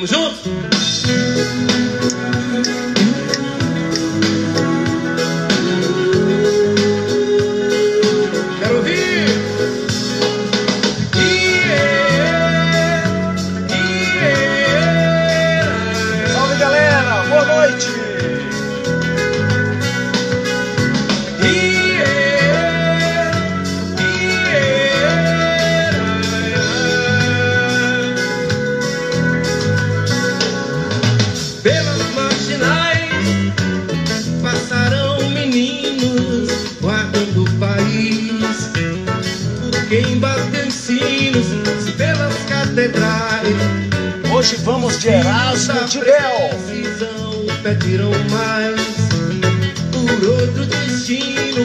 Tamo junto? De Erasmo de Bel. Pediram mais por outro destino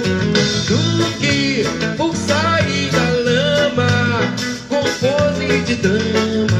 do que por sair da lama com pose de dama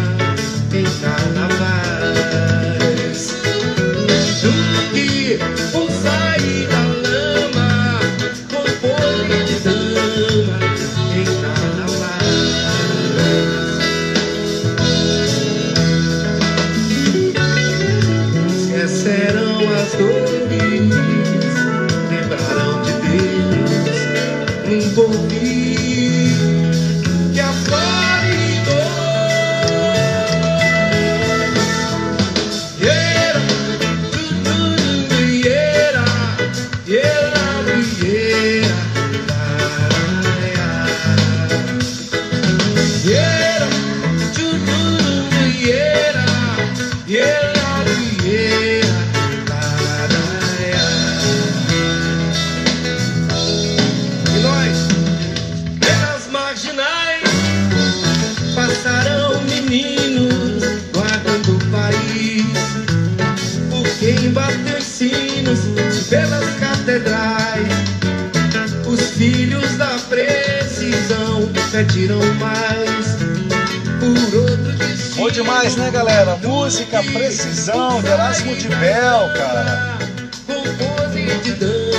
demais, né galera? Música, precisão de Erasmo de Bel, cara.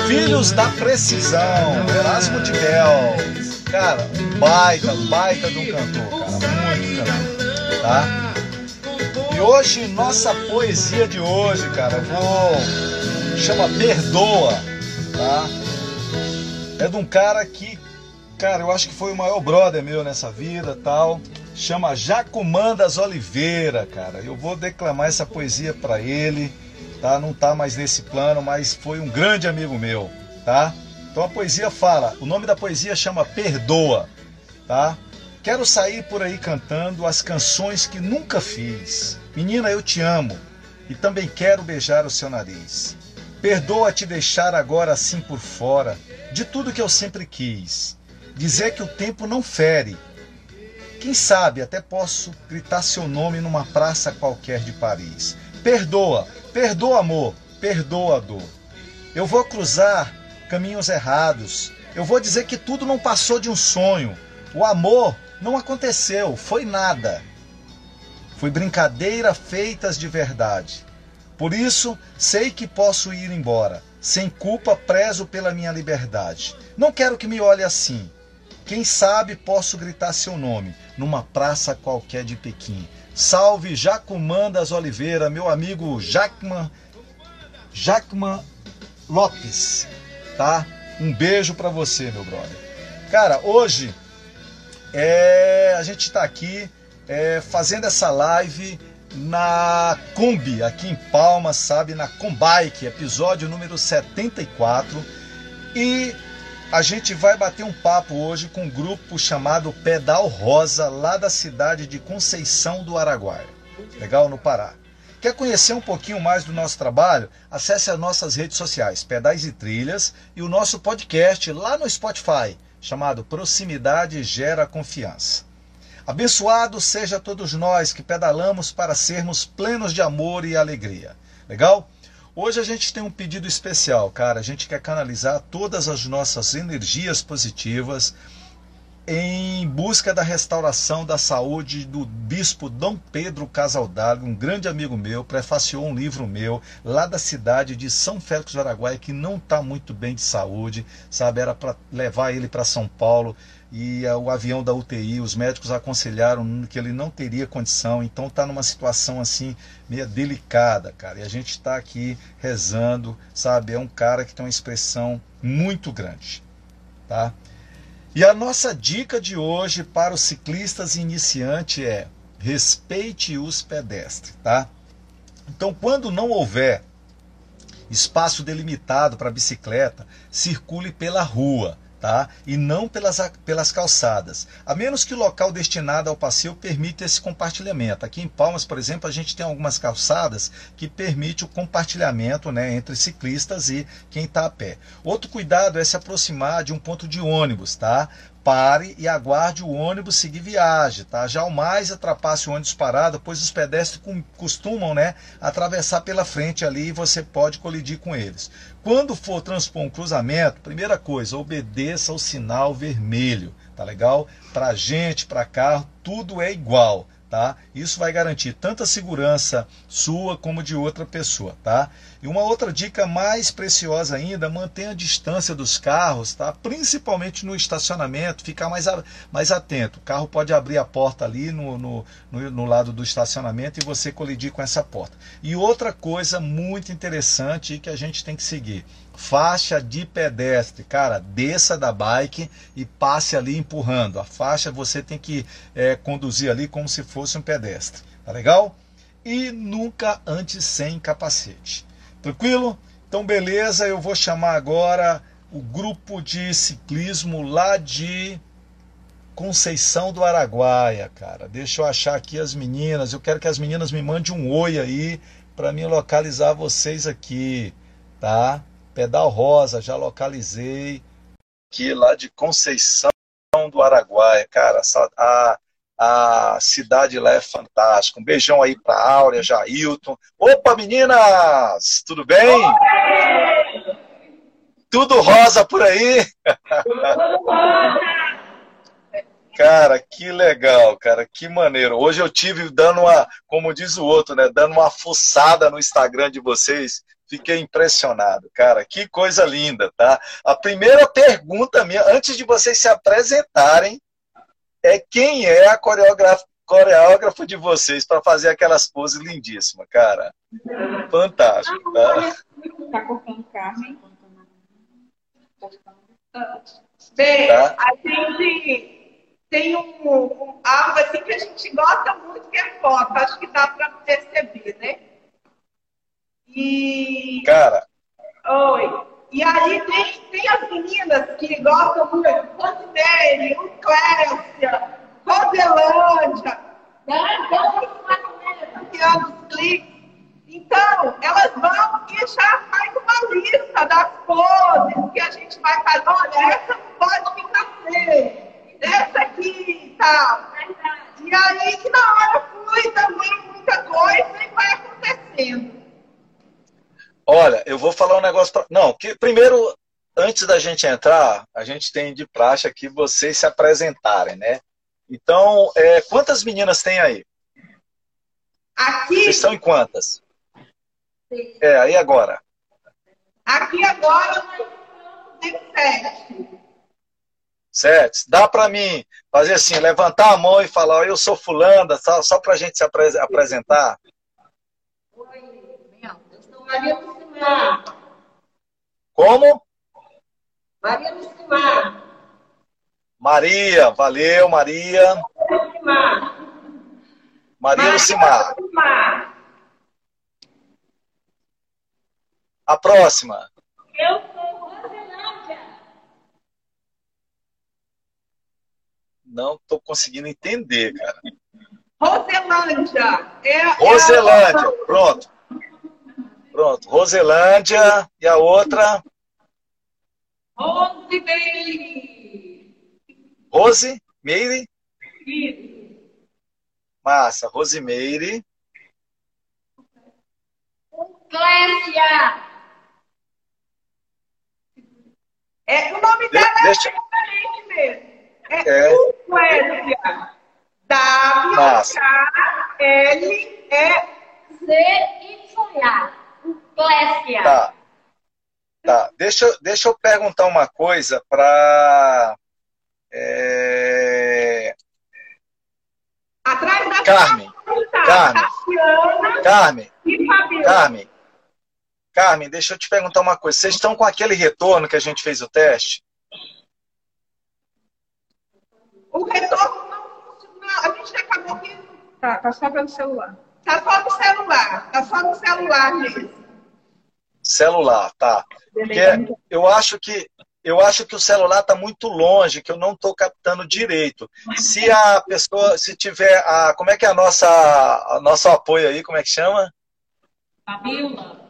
Filhos da Precisão, Erasmo de Bel. Cara, baita, baita de um cantor, cara. Muito cantor, tá? E hoje, nossa poesia de hoje, cara, vou. chama Perdoa, tá? É de um cara que, cara, eu acho que foi o maior brother meu nessa vida tal. Chama Jacumandas Oliveira, cara. Eu vou declamar essa poesia pra ele, tá? Não tá mais nesse plano, mas foi um grande amigo meu, tá? Então a poesia fala, o nome da poesia chama Perdoa, tá? Quero sair por aí cantando as canções que nunca fiz. Menina, eu te amo e também quero beijar o seu nariz. Perdoa te deixar agora assim por fora de tudo que eu sempre quis. Dizer que o tempo não fere. Quem sabe até posso gritar seu nome numa praça qualquer de Paris. Perdoa, perdoa amor, perdoa dor. Eu vou cruzar caminhos errados. Eu vou dizer que tudo não passou de um sonho. O amor não aconteceu, foi nada. Foi brincadeira feitas de verdade. Por isso, sei que posso ir embora. Sem culpa, prezo pela minha liberdade. Não quero que me olhe assim. Quem sabe posso gritar seu nome numa praça qualquer de Pequim. Salve Jacumandas Oliveira, meu amigo Jacman, Jacman Lopes, tá? Um beijo pra você, meu brother. Cara, hoje é, a gente está aqui é, fazendo essa live na Kombi, aqui em Palmas, sabe? Na Combike, episódio número 74. E a gente vai bater um papo hoje com um grupo chamado Pedal Rosa, lá da cidade de Conceição do Araguaia. Legal? No Pará. Quer conhecer um pouquinho mais do nosso trabalho? Acesse as nossas redes sociais, Pedais e Trilhas, e o nosso podcast lá no Spotify, chamado Proximidade Gera Confiança. Abençoado seja todos nós que pedalamos para sermos plenos de amor e alegria. Legal? Hoje a gente tem um pedido especial, cara. A gente quer canalizar todas as nossas energias positivas em busca da restauração da saúde do bispo Dom Pedro Casaldago, um grande amigo meu, prefaciou um livro meu lá da cidade de São Félix do Araguaia que não está muito bem de saúde, sabe? Era para levar ele para São Paulo e o avião da UTI, os médicos aconselharam que ele não teria condição, então está numa situação assim meio delicada, cara. E a gente está aqui rezando, sabe? É um cara que tem uma expressão muito grande, tá? E a nossa dica de hoje para os ciclistas iniciantes é respeite os pedestres, tá? Então, quando não houver espaço delimitado para bicicleta, circule pela rua tá? E não pelas, pelas calçadas. A menos que o local destinado ao passeio permita esse compartilhamento. Aqui em Palmas, por exemplo, a gente tem algumas calçadas que permite o compartilhamento, né, entre ciclistas e quem está a pé. Outro cuidado é se aproximar de um ponto de ônibus, tá? Pare e aguarde o ônibus seguir viagem, tá? Jamais atrapasse o ônibus parado, pois os pedestres costumam, né, atravessar pela frente ali e você pode colidir com eles. Quando for transpor um cruzamento, primeira coisa, obedeça ao sinal vermelho, tá legal? Para gente, para carro, tudo é igual tá? Isso vai garantir tanto a segurança sua como de outra pessoa, tá? E uma outra dica mais preciosa ainda, mantenha a distância dos carros, tá? Principalmente no estacionamento, ficar mais, mais atento. O carro pode abrir a porta ali no, no, no, no lado do estacionamento e você colidir com essa porta. E outra coisa muito interessante que a gente tem que seguir, faixa de pedestre. Cara, desça da bike e passe ali empurrando. A faixa você tem que é, conduzir ali como se fosse um pedestre. Tá legal? E nunca antes sem capacete. Tranquilo? Então, beleza. Eu vou chamar agora o grupo de ciclismo lá de Conceição do Araguaia, cara. Deixa eu achar aqui as meninas. Eu quero que as meninas me mandem um oi aí para mim localizar vocês aqui, tá? Pedal Rosa, já localizei. Aqui lá de Conceição do Araguaia. Cara, a, a cidade lá é fantástica. Um beijão aí para Áurea, Jailton. Opa, meninas! Tudo bem? Oi! Tudo rosa por aí? Cara, que legal, cara, que maneiro. Hoje eu tive dando uma, como diz o outro, né, dando uma fuçada no Instagram de vocês. Fiquei impressionado, cara. Que coisa linda, tá? A primeira pergunta minha, antes de vocês se apresentarem, é quem é a coreógrafa, coreógrafo de vocês para fazer aquelas poses lindíssimas, cara. Fantástico, tá? Tá cortando carne. Bem, tá? a gente tem um, um, algo assim que a gente gosta muito, que é foto. Acho que dá para perceber, né? E. Cara. Oi. E aí tem, tem as meninas que gostam muito, Rosemary, Clécia, Roselândia, né? Campeão dos cliques. Então, elas vão e já faz uma lista das poses que a gente vai fazer. Olha, essa não pode ficar feia, essa aqui e tal. E aí que na hora flui também muita coisa e vai acontecendo. Olha, eu vou falar um negócio. Pra... Não, que primeiro, antes da gente entrar, a gente tem de praxe aqui vocês se apresentarem, né? Então, é, quantas meninas tem aí? Aqui. Vocês estão em quantas? Sim. É, aí agora. Aqui agora nós estamos sete. Sete. Dá para mim fazer assim, levantar a mão e falar, eu sou fulana, só, só para a gente se apres apresentar? Maria Lucimar. Como? Maria Lucimar. Maria, valeu, Maria. Lucimar. Maria Lucimar. A próxima. Eu sou Roselândia. Não estou conseguindo entender, cara. Roselândia. É, Roselândia, é a... pronto. Pronto, Roselândia e a outra? Rose Meire. Rose Meire? Massa, Rosimeire. Clécia. É, o nome dela é deixa... é diferente mesmo. É, é. Clécia. W-K-L-E-Z-Y-A. Clécia. Tá. tá. Deixa, deixa eu perguntar uma coisa para. É... Atrás da Carmen. Carmen. Tatiana Carmen. E Carmen. Carmen, deixa eu te perguntar uma coisa. Vocês estão com aquele retorno que a gente fez o teste? O retorno não A gente acabou que. Tá, tá só pelo celular. Tá só no celular. Tá só no celular gente. Celular, tá. Porque eu acho que eu acho que o celular está muito longe, que eu não estou captando direito. Se a pessoa, se tiver a, como é que é a nossa, a nosso apoio aí, como é que chama? Fabiola.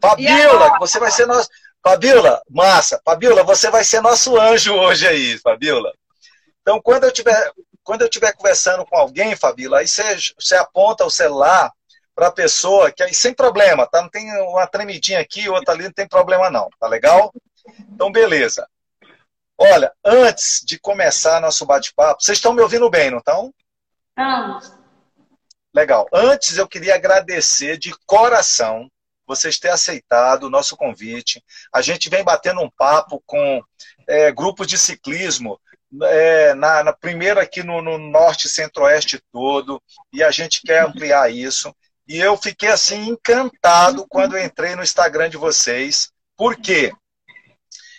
Fabiola, você vai ser nosso, Fabiola, massa. Fabiola, você vai ser nosso anjo hoje aí, Fabiola. Então, quando eu tiver, quando eu tiver conversando com alguém, Fabiola, aí você, você aponta o celular para a pessoa, que aí sem problema, tá? Não tem uma tremidinha aqui, outra ali, não tem problema não, tá legal? Então, beleza. Olha, antes de começar nosso bate-papo, vocês estão me ouvindo bem, não estão? Estamos. Legal. Antes, eu queria agradecer de coração vocês terem aceitado o nosso convite. A gente vem batendo um papo com é, grupos de ciclismo, é, na, na primeiro aqui no, no norte centro-oeste todo, e a gente quer ampliar isso. E eu fiquei assim encantado quando entrei no Instagram de vocês. Por quê?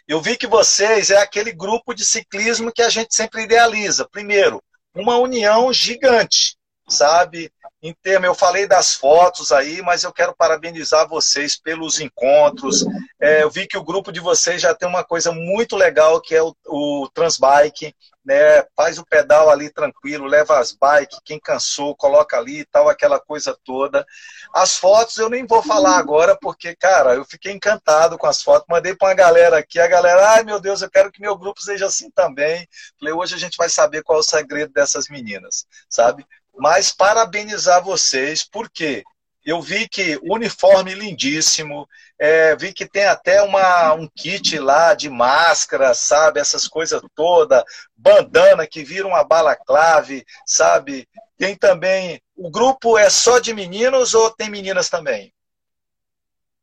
Eu vi que vocês é aquele grupo de ciclismo que a gente sempre idealiza. Primeiro, uma união gigante, sabe? Em termo, eu falei das fotos aí, mas eu quero parabenizar vocês pelos encontros. É, eu vi que o grupo de vocês já tem uma coisa muito legal que é o, o Transbike né? Faz o pedal ali tranquilo, leva as bikes, quem cansou, coloca ali e tal, aquela coisa toda. As fotos eu nem vou falar agora, porque, cara, eu fiquei encantado com as fotos. Mandei para uma galera aqui, a galera, ai meu Deus, eu quero que meu grupo seja assim também. Falei, hoje a gente vai saber qual é o segredo dessas meninas, sabe? Mas parabenizar vocês, por quê? Eu vi que uniforme lindíssimo, é, vi que tem até uma, um kit lá de máscara, sabe? Essas coisas todas, bandana que vira uma balaclave, sabe? Tem também. O grupo é só de meninos ou tem meninas também?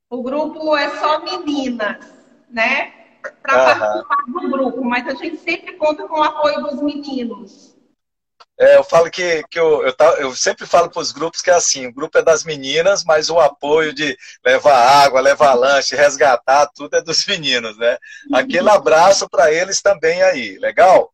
O grupo é só meninas, né? Para participar do grupo, mas a gente sempre conta com o apoio dos meninos. É, eu falo que, que eu, eu, eu sempre falo para os grupos que é assim, o grupo é das meninas, mas o apoio de levar água, levar lanche, resgatar, tudo é dos meninos, né? Aquele abraço para eles também aí, legal?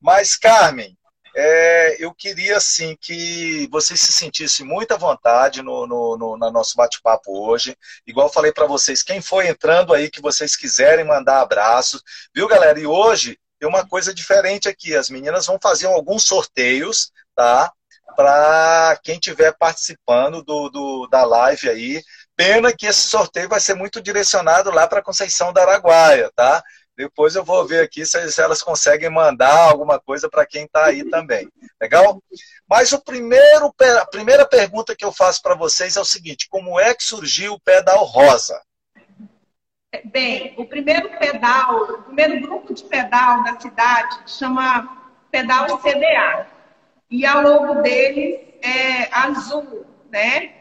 Mas, Carmen, é, eu queria assim que vocês se sentissem muita vontade no, no, no, no nosso bate-papo hoje. Igual falei para vocês, quem foi entrando aí que vocês quiserem mandar abraços, viu, galera? E hoje uma coisa diferente aqui. As meninas vão fazer alguns sorteios, tá? Para quem estiver participando do, do, da live aí. Pena que esse sorteio vai ser muito direcionado lá para Conceição da Araguaia, tá? Depois eu vou ver aqui se, se elas conseguem mandar alguma coisa para quem está aí também. Legal? Mas o primeiro, a primeira pergunta que eu faço para vocês é o seguinte: como é que surgiu o pedal rosa? Bem, o primeiro pedal, o primeiro grupo de pedal da cidade chama Pedal CDA. E a logo deles é azul, né?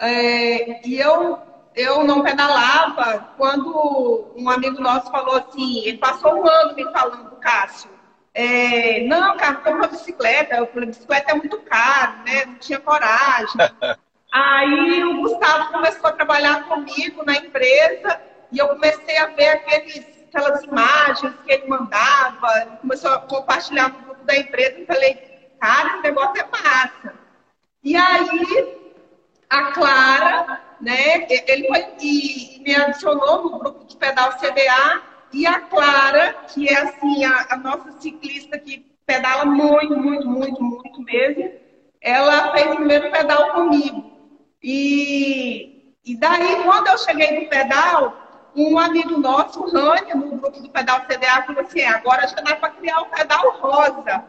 É, e eu, eu não pedalava quando um amigo nosso falou assim, ele passou um ano me falando, Cássio, é, não, cara, tô uma bicicleta. Eu falei, bicicleta é muito caro, né? Não tinha coragem. Aí o Gustavo começou a trabalhar comigo na empresa e eu comecei a ver aqueles, aquelas imagens que ele mandava, começou a compartilhar no grupo da empresa e falei, cara, esse negócio é massa. E aí, a Clara, né, ele foi e me adicionou no grupo de pedal CDA, e a Clara, que é assim, a, a nossa ciclista que pedala muito, muito, muito, muito mesmo, ela fez o primeiro pedal comigo. E, e daí, quando eu cheguei no pedal, um amigo nosso, o Rani, no grupo do pedal CDA, falou assim: é, agora já dá para criar o pedal rosa.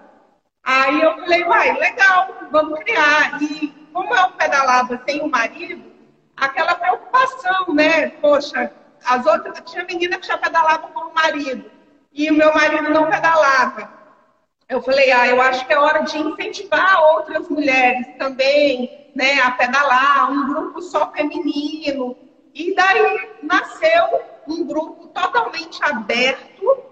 Aí eu falei, uai, legal, vamos criar. E como eu pedalava sem o marido, aquela preocupação, né? Poxa, as outras, tinha menina que já pedalava com o marido e o meu marido não pedalava. Eu falei, ah, eu acho que é hora de incentivar outras mulheres também, né, a pedalar, um grupo só feminino, e daí nasceu um grupo totalmente aberto,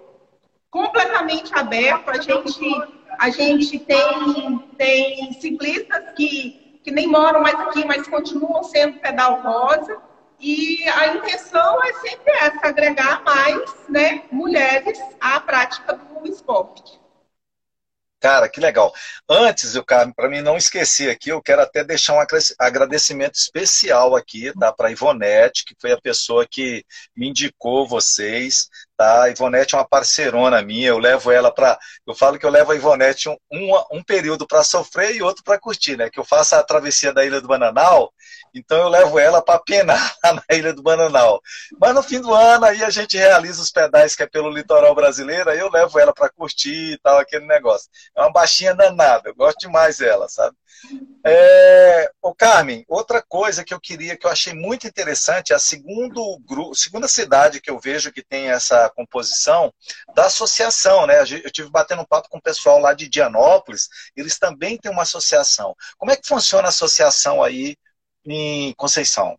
completamente aberto. A gente A gente tem, tem ciclistas que, que nem moram mais aqui, mas continuam sendo pedal rosa. E a intenção é sempre essa, agregar mais né, mulheres à prática do esporte. Cara, que legal. Antes, eu, para mim não esquecer aqui, eu quero até deixar um agradecimento especial aqui, tá? Para Ivonete, que foi a pessoa que me indicou vocês, tá? A Ivonete é uma parceirona minha, eu levo ela para. Eu falo que eu levo a Ivonete um, um, um período para sofrer e outro para curtir, né? Que eu faço a travessia da Ilha do Bananal então eu levo ela para penar na Ilha do Bananal. Mas no fim do ano aí a gente realiza os pedais que é pelo litoral brasileiro, aí eu levo ela para curtir e tal, aquele negócio. É uma baixinha danada, eu gosto demais dela, sabe? É... Ô Carmen, outra coisa que eu queria, que eu achei muito interessante, é a segundo grupo, segunda cidade que eu vejo que tem essa composição da associação, né? Eu tive batendo um papo com o pessoal lá de Dianópolis, eles também têm uma associação. Como é que funciona a associação aí em Conceição?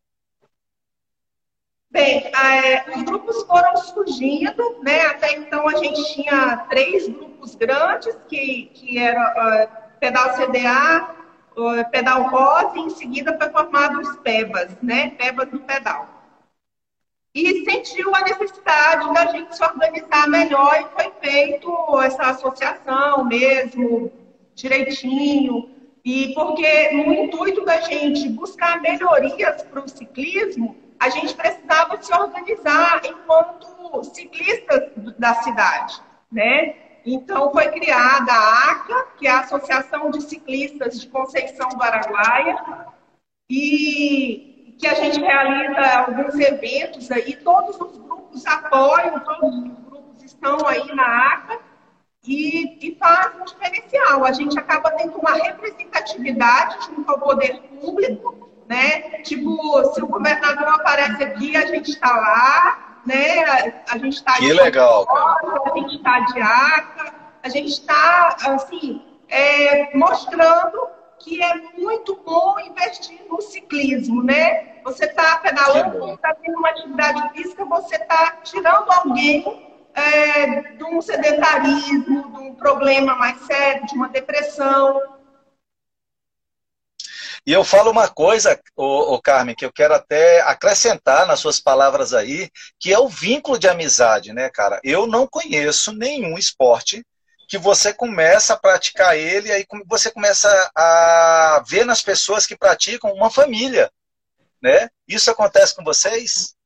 Bem, é, os grupos foram surgindo, né? Até então a gente tinha três grupos grandes, que, que era uh, Pedal CDA, uh, Pedal Rosa, e em seguida foi formado os PEBAS, né? PEBAS do Pedal. E sentiu a necessidade da gente se organizar melhor e foi feito essa associação mesmo, direitinho, e porque no intuito da gente buscar melhorias para o ciclismo, a gente precisava se organizar enquanto ciclistas da cidade, né? Então foi criada a ACA, que é a Associação de Ciclistas de Conceição do Araguaia, e que a gente realiza alguns eventos aí, todos os grupos apoiam, todos os grupos estão aí na ACA, e, e faz um diferencial. A gente acaba tendo uma representatividade junto ao poder público, né? Tipo, se o governador aparece aqui, a gente está lá, né? A gente está Que legal. A gente está de aca, a gente está, assim, é, mostrando que é muito bom investir no ciclismo, né? Você está pedalando, está tendo uma atividade física, você está tirando alguém é, de um sedentarismo, de um problema mais sério, de uma depressão. E eu falo uma coisa, ô, ô, Carmen, que eu quero até acrescentar nas suas palavras aí, que é o vínculo de amizade, né, cara? Eu não conheço nenhum esporte que você começa a praticar ele e aí você começa a ver nas pessoas que praticam uma família, né? Isso acontece com vocês?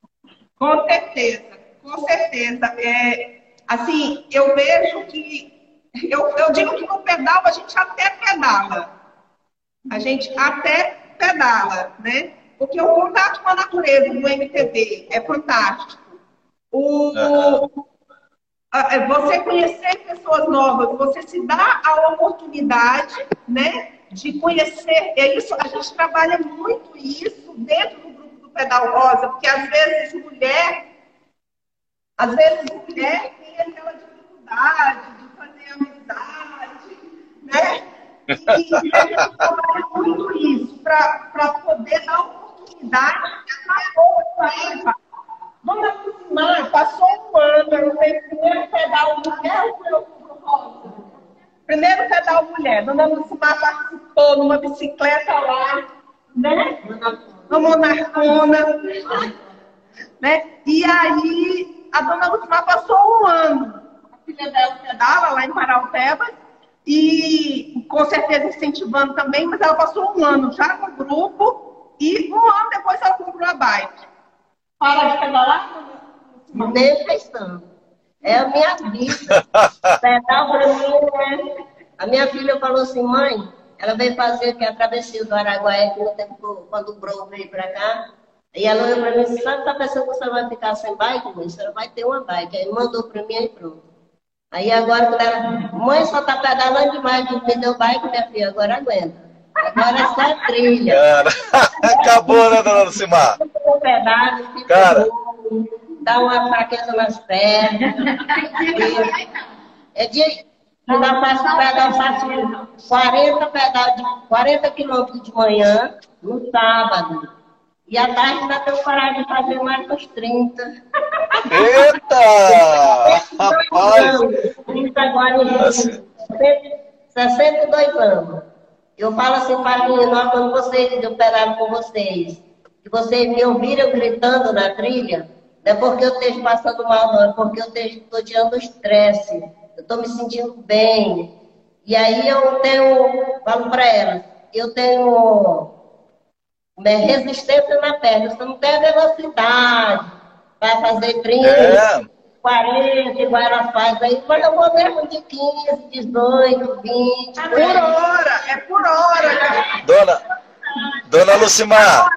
Com certeza. Com certeza. É, assim, eu vejo que. Eu, eu digo que no pedal a gente até pedala. A gente até pedala, né? Porque o contato com a natureza do MTB é fantástico. O, uhum. Você conhecer pessoas novas, você se dá a oportunidade, né? De conhecer. É isso, a gente trabalha muito isso dentro do grupo do Pedal Rosa, porque às vezes mulher às vezes, mulher tem aquela dificuldade de fazer amizade, né? E, a gente trabalha muito isso para poder dar oportunidade para. Vamos aproximar, passou um ano, eu fiz primeiro pedal mulher ou foi o rosa? Primeiro pedal mulher, Dona Lucimar participou numa bicicleta lá, né? Na Monarcona, né? E aí a dona Lucimar passou um ano. A filha dela pedala lá em Paraupebas e com certeza incentivando também, mas ela passou um ano já no grupo e um ano depois ela comprou a bike. Para de pedalar? Deixa estando. É a minha vida. Pedal para mim, né? A minha filha falou assim, mãe, ela veio fazer aqui a travessia do Araguaia, que no tempo, quando o Bro veio para cá. E ela olhou para mim e disse, sabe, tá pensando que você vai ficar sem bike, mãe? Você vai ter uma bike. Aí mandou para mim e pronto. Aí agora, quando ela, mãe, só tá pedalando demais, não me deu bike, minha filha, agora aguenta. Agora é só trilha. Cara, acabou, né, dona Lucimar? Pedalo, Cara. Bom, dá uma fraqueza nas pernas. é de, quando eu faço pedal, faço 40 pedal de 40 quilômetros de manhã, no sábado. E à tarde tenho coragem de fazer mais uns 30. Eita! Rapaz! 30 agora em 62 anos. Eu falo assim para mim, nós, quando vocês operaram com vocês, e vocês me ouviram gritando na trilha, não é porque eu esteja passando mal, não, é porque eu estou tirando estresse, eu estou me sentindo bem. E aí eu tenho, falo para elas, eu tenho né, resistência na perna, você não tem a velocidade para fazer 30. É. 40, igual ela faz aí, mas eu vou mesmo de 15, 18, 20. É por hora, é por hora. Dona, dona Lucimar.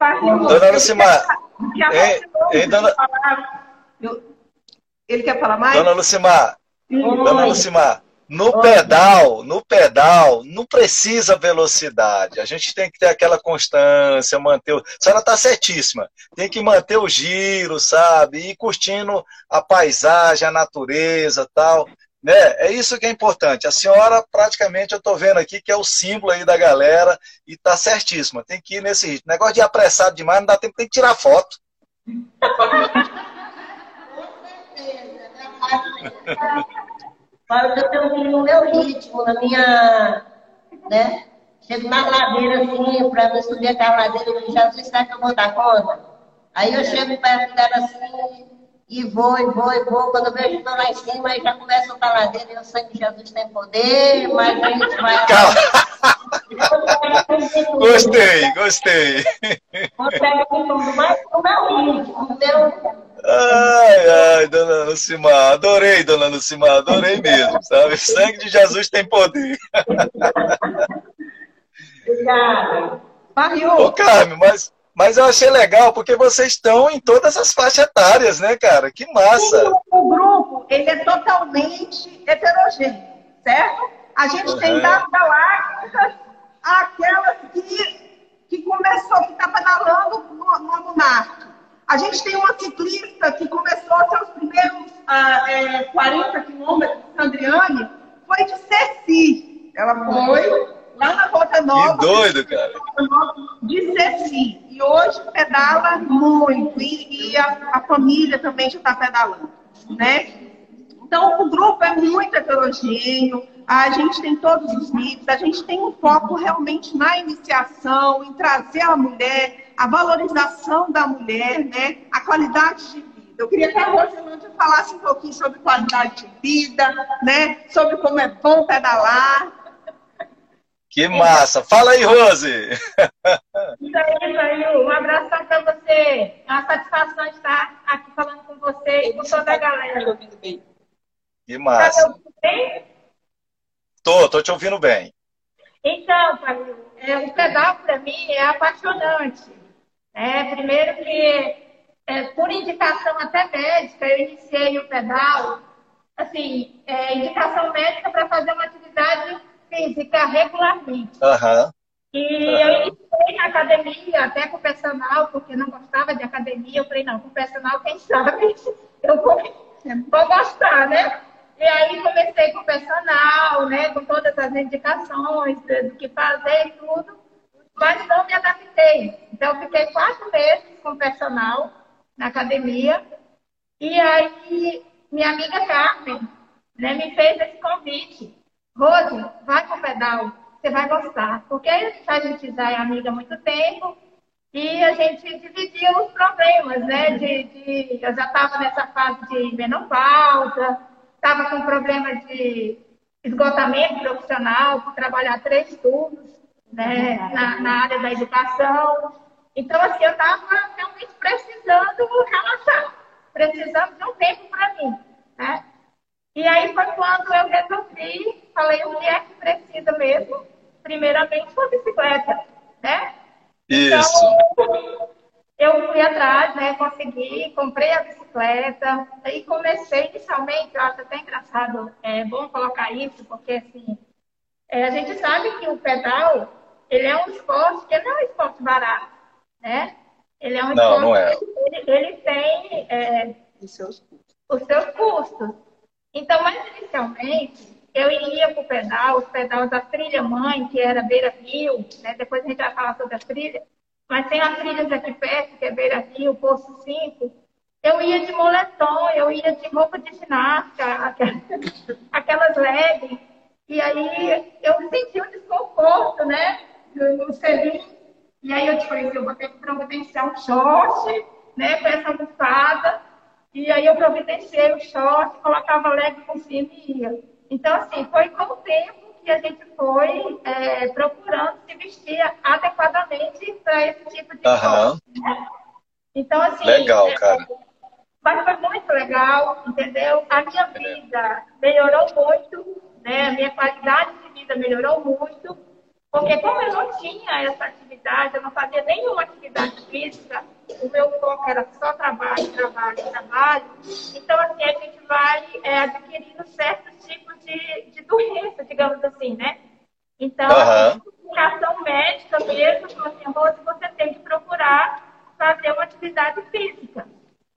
Dona Lucimar. Ei, ei, dona... Ele quer falar mais? Dona Lucimar. Dona Lucimar. No pedal, no pedal, não precisa velocidade. A gente tem que ter aquela constância, manter. O... A senhora está certíssima. Tem que manter o giro, sabe? E ir curtindo a paisagem, a natureza tal. Né? É isso que é importante. A senhora, praticamente, eu estou vendo aqui que é o símbolo aí da galera e está certíssima. Tem que ir nesse ritmo. Negócio de ir apressado demais, não dá tempo, tem que tirar foto. Para eu tenho no meu ritmo, na minha. Né? Chego na ladeira assim, para me subir aquela ladeira, eu Jesus, será que eu vou dar conta? Aí eu chego perto dela assim, e vou, e vou, e vou. Quando eu vejo estou lá em cima, aí já começa a ladeira, e eu sei que Jesus tem poder, mas a gente vai. Calma. gostei, gostei. Mas o o meu. Ai, ai, dona Lucimar, adorei, dona Lucimar, adorei mesmo, sabe? O sangue de Jesus tem poder. Obrigada. Ô, Carmen, mas, mas eu achei legal porque vocês estão em todas as faixas etárias, né, cara? Que massa! O, grupo, ele é totalmente heterogêneo, certo? A gente uhum. tem das galácticas aquelas que, que começou, que está pedalando no, no Monarque. A gente tem uma ciclista que começou seus primeiros ah, é, 40 quilômetros, Sandriane, foi de Ceci. Ela foi lá na Rota Nova. Que doido, cara. De Ceci. E hoje pedala muito. E, e a, a, família também já está pedalando. Né? Então, o grupo é muito heterogêneo. A gente tem todos os níveis. A gente tem um foco realmente na iniciação, em trazer a mulher a valorização da mulher, né? a qualidade de vida. Eu queria que a Rosilândia falasse um pouquinho sobre qualidade de vida, né? sobre como é bom pedalar. Que massa! Fala aí, Rose! Isso aí, Jair. Um abração para você. É uma satisfação estar aqui falando com você e com toda a galera. Que massa! Tá bem? Tô, tô te ouvindo bem. Então, Fabio, é, o pedal para mim é apaixonante. É, primeiro que, é, por indicação até médica, eu iniciei o pedal, assim, é, indicação médica para fazer uma atividade física regularmente. Uhum. E uhum. eu iniciei na academia, até com o personal, porque não gostava de academia. Eu falei, não, com o personal, quem sabe eu vou, vou gostar, né? E aí comecei com o personal, né, com todas as indicações do que fazer e tudo mas não me adaptei. Então, fiquei quatro meses com personal na academia. E aí, minha amiga Carmen né, me fez esse convite. Rose, vai com o pedal, você vai gostar. Porque a gente já é amiga há muito tempo e a gente dividia os problemas, né? De, de eu já estava nessa fase de menopausa, estava com problema de esgotamento profissional, por trabalhar três turnos né, na, na área da educação. Então, assim, eu estava realmente precisando relaxar, precisando de um tempo para mim, né? E aí foi quando eu resolvi, falei, o que é que precisa mesmo? Primeiramente, uma bicicleta, né? Isso. Então, eu fui atrás, né? Consegui, comprei a bicicleta e comecei inicialmente, eu acho até engraçado, é bom colocar isso, porque assim, é, a gente sabe que o pedal ele é um esporte que não é um esporte barato, né? Ele é um não, esporte não é. que ele, ele tem é, os, seus os seus custos. Então, inicialmente, eu iria para o pedal, os pedais da trilha mãe, que era Beira Rio, né? depois a gente vai falar sobre as trilhas, mas tem as trilhas aqui perto, que é Beira Rio, Poço 5. Eu ia de moletom, eu ia de roupa de ginástica, aquelas leggings E aí eu senti um desconforto, né? No, selim. E aí eu disse, eu vou ter que providenciar um short, né? Com essa almofada. E aí eu providenciei o short, colocava leg por cima e ia. Então, assim, foi com o tempo que a gente foi é, procurando se vestir adequadamente para esse tipo de Aham. né? Então, assim. Legal, é, cara. Mas foi muito legal, entendeu? A minha vida melhorou muito, né? A minha qualidade de vida melhorou muito, porque como eu não tinha essa atividade, eu não fazia nenhuma atividade física, o meu foco era só trabalho, trabalho, trabalho. Então, assim, a gente vai é, adquirindo certos tipos de, de doença, digamos assim, né? Então, Aham. indicação médica mesmo, falou assim, Rose, você tem que procurar fazer uma atividade física.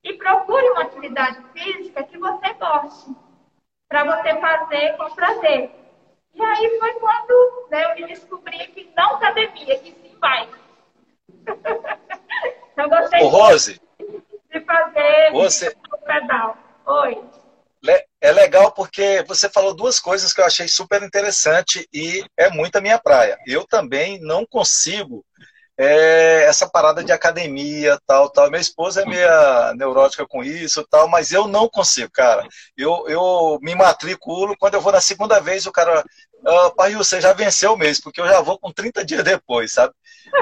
E procure uma atividade física que você goste, para você fazer com prazer. E aí foi quando né, eu me descobri que não academia, que sim vai. eu gostei Ô, Rose, de fazer você- o pedal. Oi. é legal porque você falou duas coisas que eu achei super interessante e é muito a minha praia. Eu também não consigo é, essa parada de academia, tal, tal. Minha esposa é meia neurótica com isso, tal, mas eu não consigo, cara. Eu, eu me matriculo, quando eu vou na segunda vez, o cara, ah, pai, você já venceu o mês, porque eu já vou com 30 dias depois, sabe?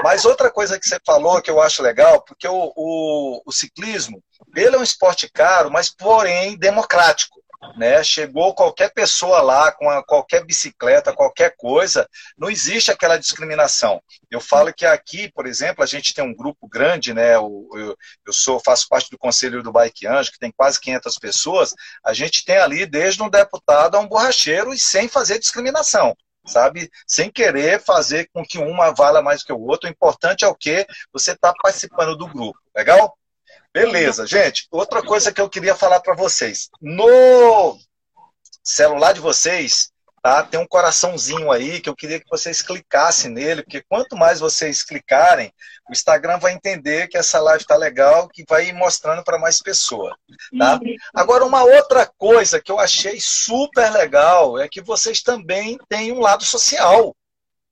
Mas outra coisa que você falou que eu acho legal, porque o, o, o ciclismo, ele é um esporte caro, mas porém democrático. Né? Chegou qualquer pessoa lá com a, qualquer bicicleta, qualquer coisa, não existe aquela discriminação. Eu falo que aqui, por exemplo, a gente tem um grupo grande, né? o- Eu, eu sou faço parte do conselho do Bike Anjo, que tem quase 500 pessoas. A gente tem ali desde um deputado a um borracheiro e sem fazer discriminação sabe? Sem querer fazer com que uma vala mais que o outro. O importante é o que você está participando do grupo. Legal? Beleza, gente. Outra coisa que eu queria falar para vocês. No celular de vocês, tá? Tem um coraçãozinho aí que eu queria que vocês clicassem nele, porque quanto mais vocês clicarem, o Instagram vai entender que essa live está legal, que vai ir mostrando para mais pessoas. Tá? Agora, uma outra coisa que eu achei super legal é que vocês também têm um lado social,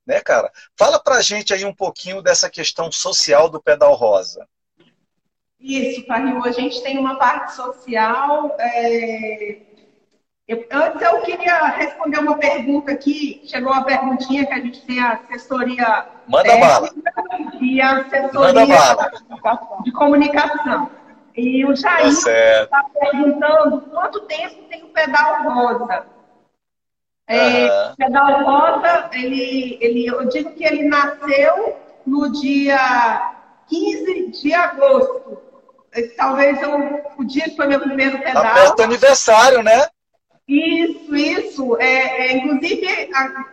né, cara? Fala pra gente aí um pouquinho dessa questão social do pedal rosa. Isso, Farril, a gente tem uma parte social. é, eu- antes eu queria responder uma pergunta aqui. Chegou uma perguntinha que a gente tem a assessoria Manda bala. técnica e a assessoria bala. de comunicação. E o Tá Jair está perguntando quanto tempo tem o pedal rosa. É, o pedal rosa, ele, ele, eu digo que ele nasceu no dia 15 de agosto. Talvez eu, o dia que foi meu primeiro pedal. do aniversário, né? Isso, isso. É, é, inclusive, a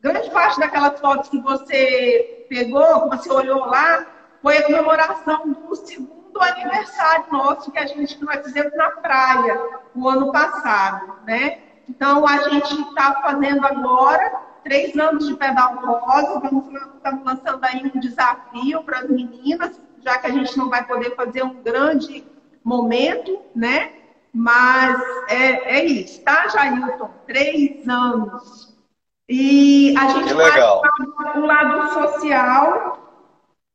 grande parte daquelas fotos que você pegou, que você olhou lá, foi a comemoração do segundo aniversário nosso que a gente que nós fizemos na praia o ano passado, né? Então a gente está fazendo agora três anos de pedal rosa, estamos lançando aí um desafio para as meninas, já que a gente não vai poder fazer um grande momento, né? Mas é, é isso, tá, Jailton? Três anos. E a gente legal. faz um lado social,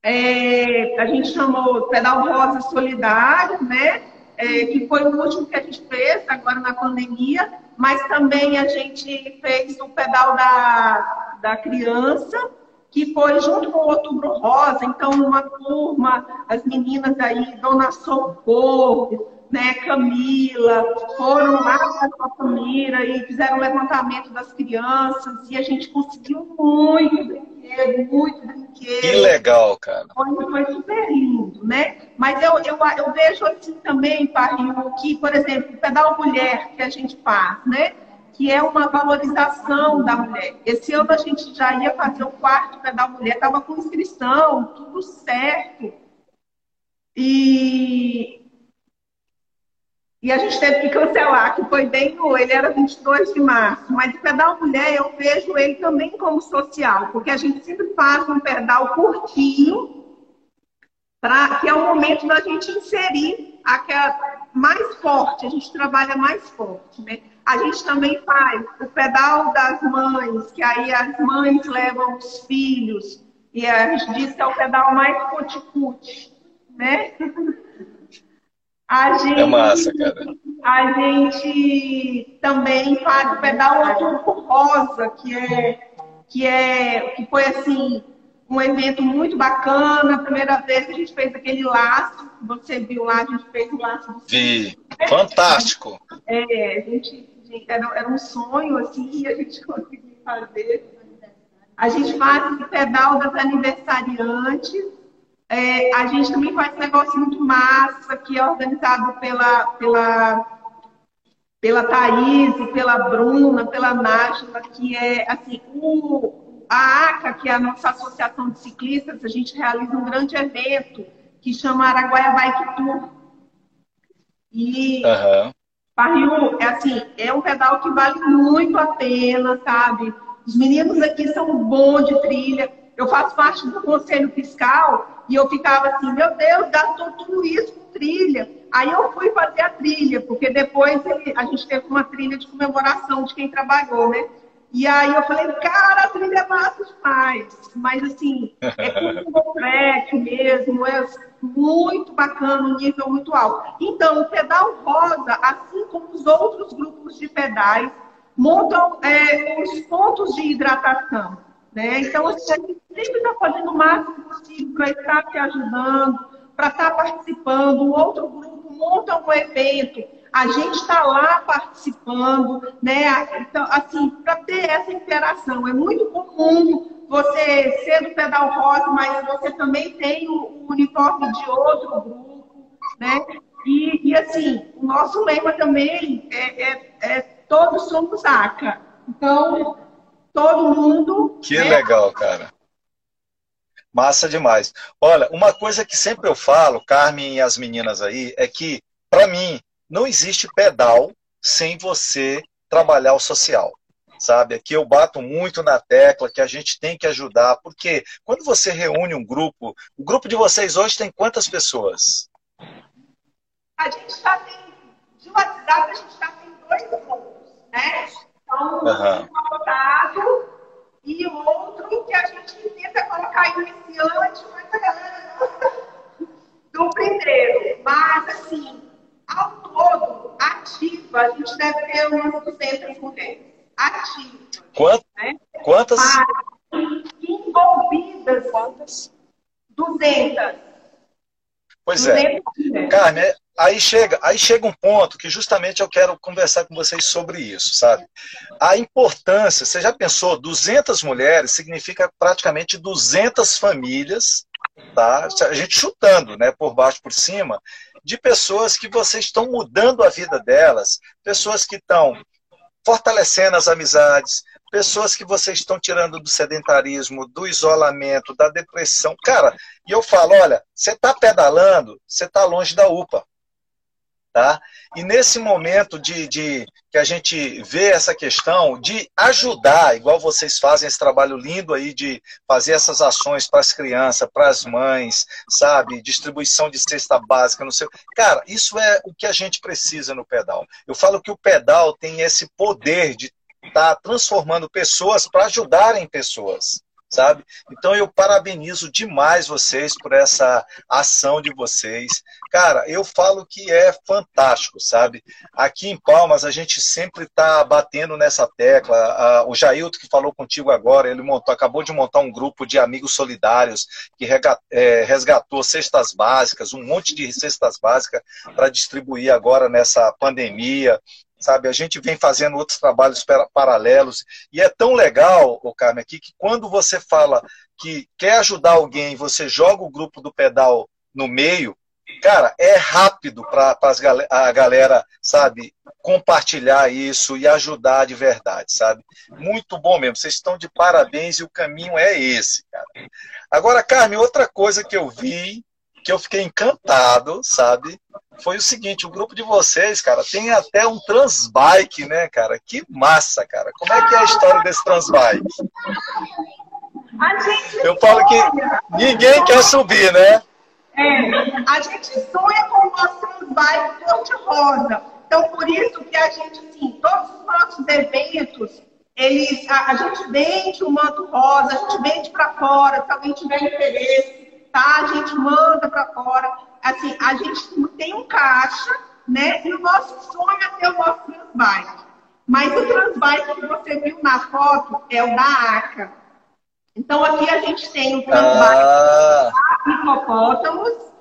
é, a gente chamou Pedal Rosa Solidário, né? É, que foi o último que a gente fez agora na pandemia, mas também a gente fez o pedal da, da criança, que foi junto com o Outubro Rosa, então uma turma, as meninas aí, Dona Socorro, né, Camila, foram lá para a família e fizeram um levantamento das crianças e a gente conseguiu muito brinquedo, muito brinquedo. Que legal, cara. Foi, foi super lindo, né? Mas eu, eu, eu vejo assim também, Parrinho, que, por exemplo, o pedal mulher que a gente faz, né? Que é uma valorização da mulher. Esse ano a gente já ia fazer o quarto pedal mulher, estava com inscrição, tudo certo. E, e a gente teve que cancelar, que foi bem no. Ele era 22 de março. Mas o pedal mulher, eu vejo ele também como social, porque a gente sempre faz um pedal curtinho, pra, que é o momento da gente inserir aquela mais forte, a gente trabalha mais forte, né? A gente também faz o pedal das mães, que aí as mães levam os filhos, e a gente diz que é o pedal mais cuticute, né? A gente, é massa, cara. A gente também faz o pedal Outubro Rosa, que é, que é que foi assim um evento muito bacana. A primeira vez que a gente fez aquele laço, você viu lá, a gente fez o laço do Vi. Fantástico. É, a gente, era, era um sonho assim, e a gente conseguiu fazer. A gente faz o pedal das aniversariantes. É, a gente também faz um negócio muito massa, que é organizado pela, pela, pela Thaís, pela Bruna, pela Nájila, que é assim, o, a ACA, que é a nossa associação de ciclistas, a gente realiza um grande evento que chama Araguaia Bike Tour. E uhum. Barril, é assim, é um pedal que vale muito a pena, sabe? Os meninos aqui são bons de trilha. Eu faço parte do conselho fiscal e eu ficava assim, meu Deus, gastou tudo isso com trilha. Aí eu fui fazer a trilha, porque depois a gente teve uma trilha de comemoração de quem trabalhou, né? E aí eu falei, cara, a trilha é massa demais. Mas assim, é com track mesmo, é muito bacana, um nível muito alto. Então, o pedal rosa, assim como os outros grupos de pedais, montam é, os pontos de hidratação. Né? Então, a gente sempre está fazendo o máximo possível para estar te ajudando, para estar participando. O outro grupo monta um evento, a gente está lá participando, né? Então, assim, para ter essa interação. É muito comum você ser do pedal rock, mas você também tem o, uniforme de outro grupo, né? E, e assim, o nosso lema também é, é, é todos somos ACA. Então, todo mundo. Que né? legal, cara. Massa demais. Olha, uma coisa que sempre eu falo, Carmen e as meninas aí, é que, para mim, não existe pedal sem você trabalhar o social. Sabe? Aqui eu bato muito na tecla que a gente tem que ajudar, porque quando você reúne um grupo, o grupo de vocês hoje tem quantas pessoas? A gente está tem, de WhatsApp, a gente está tem dois grupos, né? Então, uhum. um contato e outro que a gente tenta colocar iniciante, mas a galera do primeiro. Mas, assim, ao todo, ativa, a gente deve ter umas 200 mulheres. Ativas. Quantas? Né? Quantas? Envolvidas. Quantas? 200. Pois 200 é. Mulheres. Carmen, aí chega, aí chega um ponto que justamente eu quero conversar com vocês sobre isso, sabe? A importância, você já pensou, 200 mulheres significa praticamente 200 famílias, tá? A gente chutando, né, por baixo, por cima, de pessoas que vocês estão mudando a vida delas, pessoas que estão fortalecendo as amizades, pessoas que vocês estão tirando do sedentarismo, do isolamento, da depressão. Cara, e eu falo, olha, você está pedalando, você está longe da UPA. Tá? E nesse momento de, de, que a gente vê essa questão de ajudar, igual vocês fazem esse trabalho lindo aí de fazer essas ações para as crianças, para as mães, sabe? Distribuição de cesta básica, não sei. Cara, isso é o que a gente precisa no pedal. Eu falo que o pedal tem esse poder de estar tá transformando pessoas para ajudarem pessoas sabe? Então eu parabenizo demais vocês por essa ação de vocês. Cara, eu falo que é fantástico, sabe? Aqui em Palmas a gente sempre está batendo nessa tecla. O Jailton que falou contigo agora, ele montou, acabou de montar um grupo de amigos solidários que é, resgatou cestas básicas, um monte de cestas básicas para distribuir agora nessa pandemia sabe? A gente vem fazendo outros trabalhos paralelos e é tão legal, o Carmen, aqui que quando você fala que quer ajudar alguém, você joga o grupo do pedal no meio, cara, é rápido para a galera, sabe, compartilhar isso e ajudar de verdade, sabe? Muito bom mesmo. Vocês estão de parabéns e o caminho é esse, cara. Agora, Carmen, outra coisa que eu vi que eu fiquei encantado, sabe? Foi o seguinte, o grupo de vocês, cara, tem até um transbike, né, cara? Que massa, cara. Como é que é a história desse transbike? Eu falo que ninguém quer subir, né? É, a gente sonha com o nosso transbike cor de rosa. Então, por isso que a gente, assim, todos os nossos eventos, eles, a, a gente vende o manto rosa, a gente vende para fora, se alguém tiver interesse, tá? A gente manda para fora. Assim, a gente tem um caixa, né? E o nosso sonho é ter o nosso transbike. Mas o transbike que você viu na foto é o da ACA. Então, aqui a gente tem o transbike Ah, hipopótamos,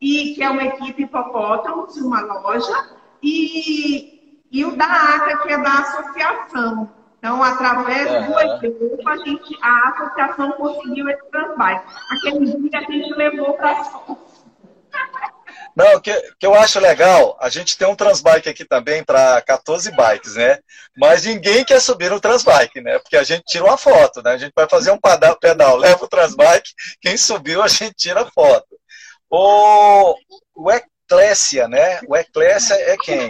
e que é uma equipe hipopótamos, uma loja, e, e o da ACA, que é da associação. Então, através do Aham. grupo, a, gente, a associação conseguiu esse transbike. Aquele dia a gente levou para Não, o que, que eu acho legal, a gente tem um transbike aqui também para 14 bikes, né? Mas ninguém quer subir no transbike, né? Porque a gente tira uma foto, né? A gente vai fazer um pedal, pedal leva o transbike, quem subiu a gente tira foto. O, o Eclésia, né? O Eclésia é quem?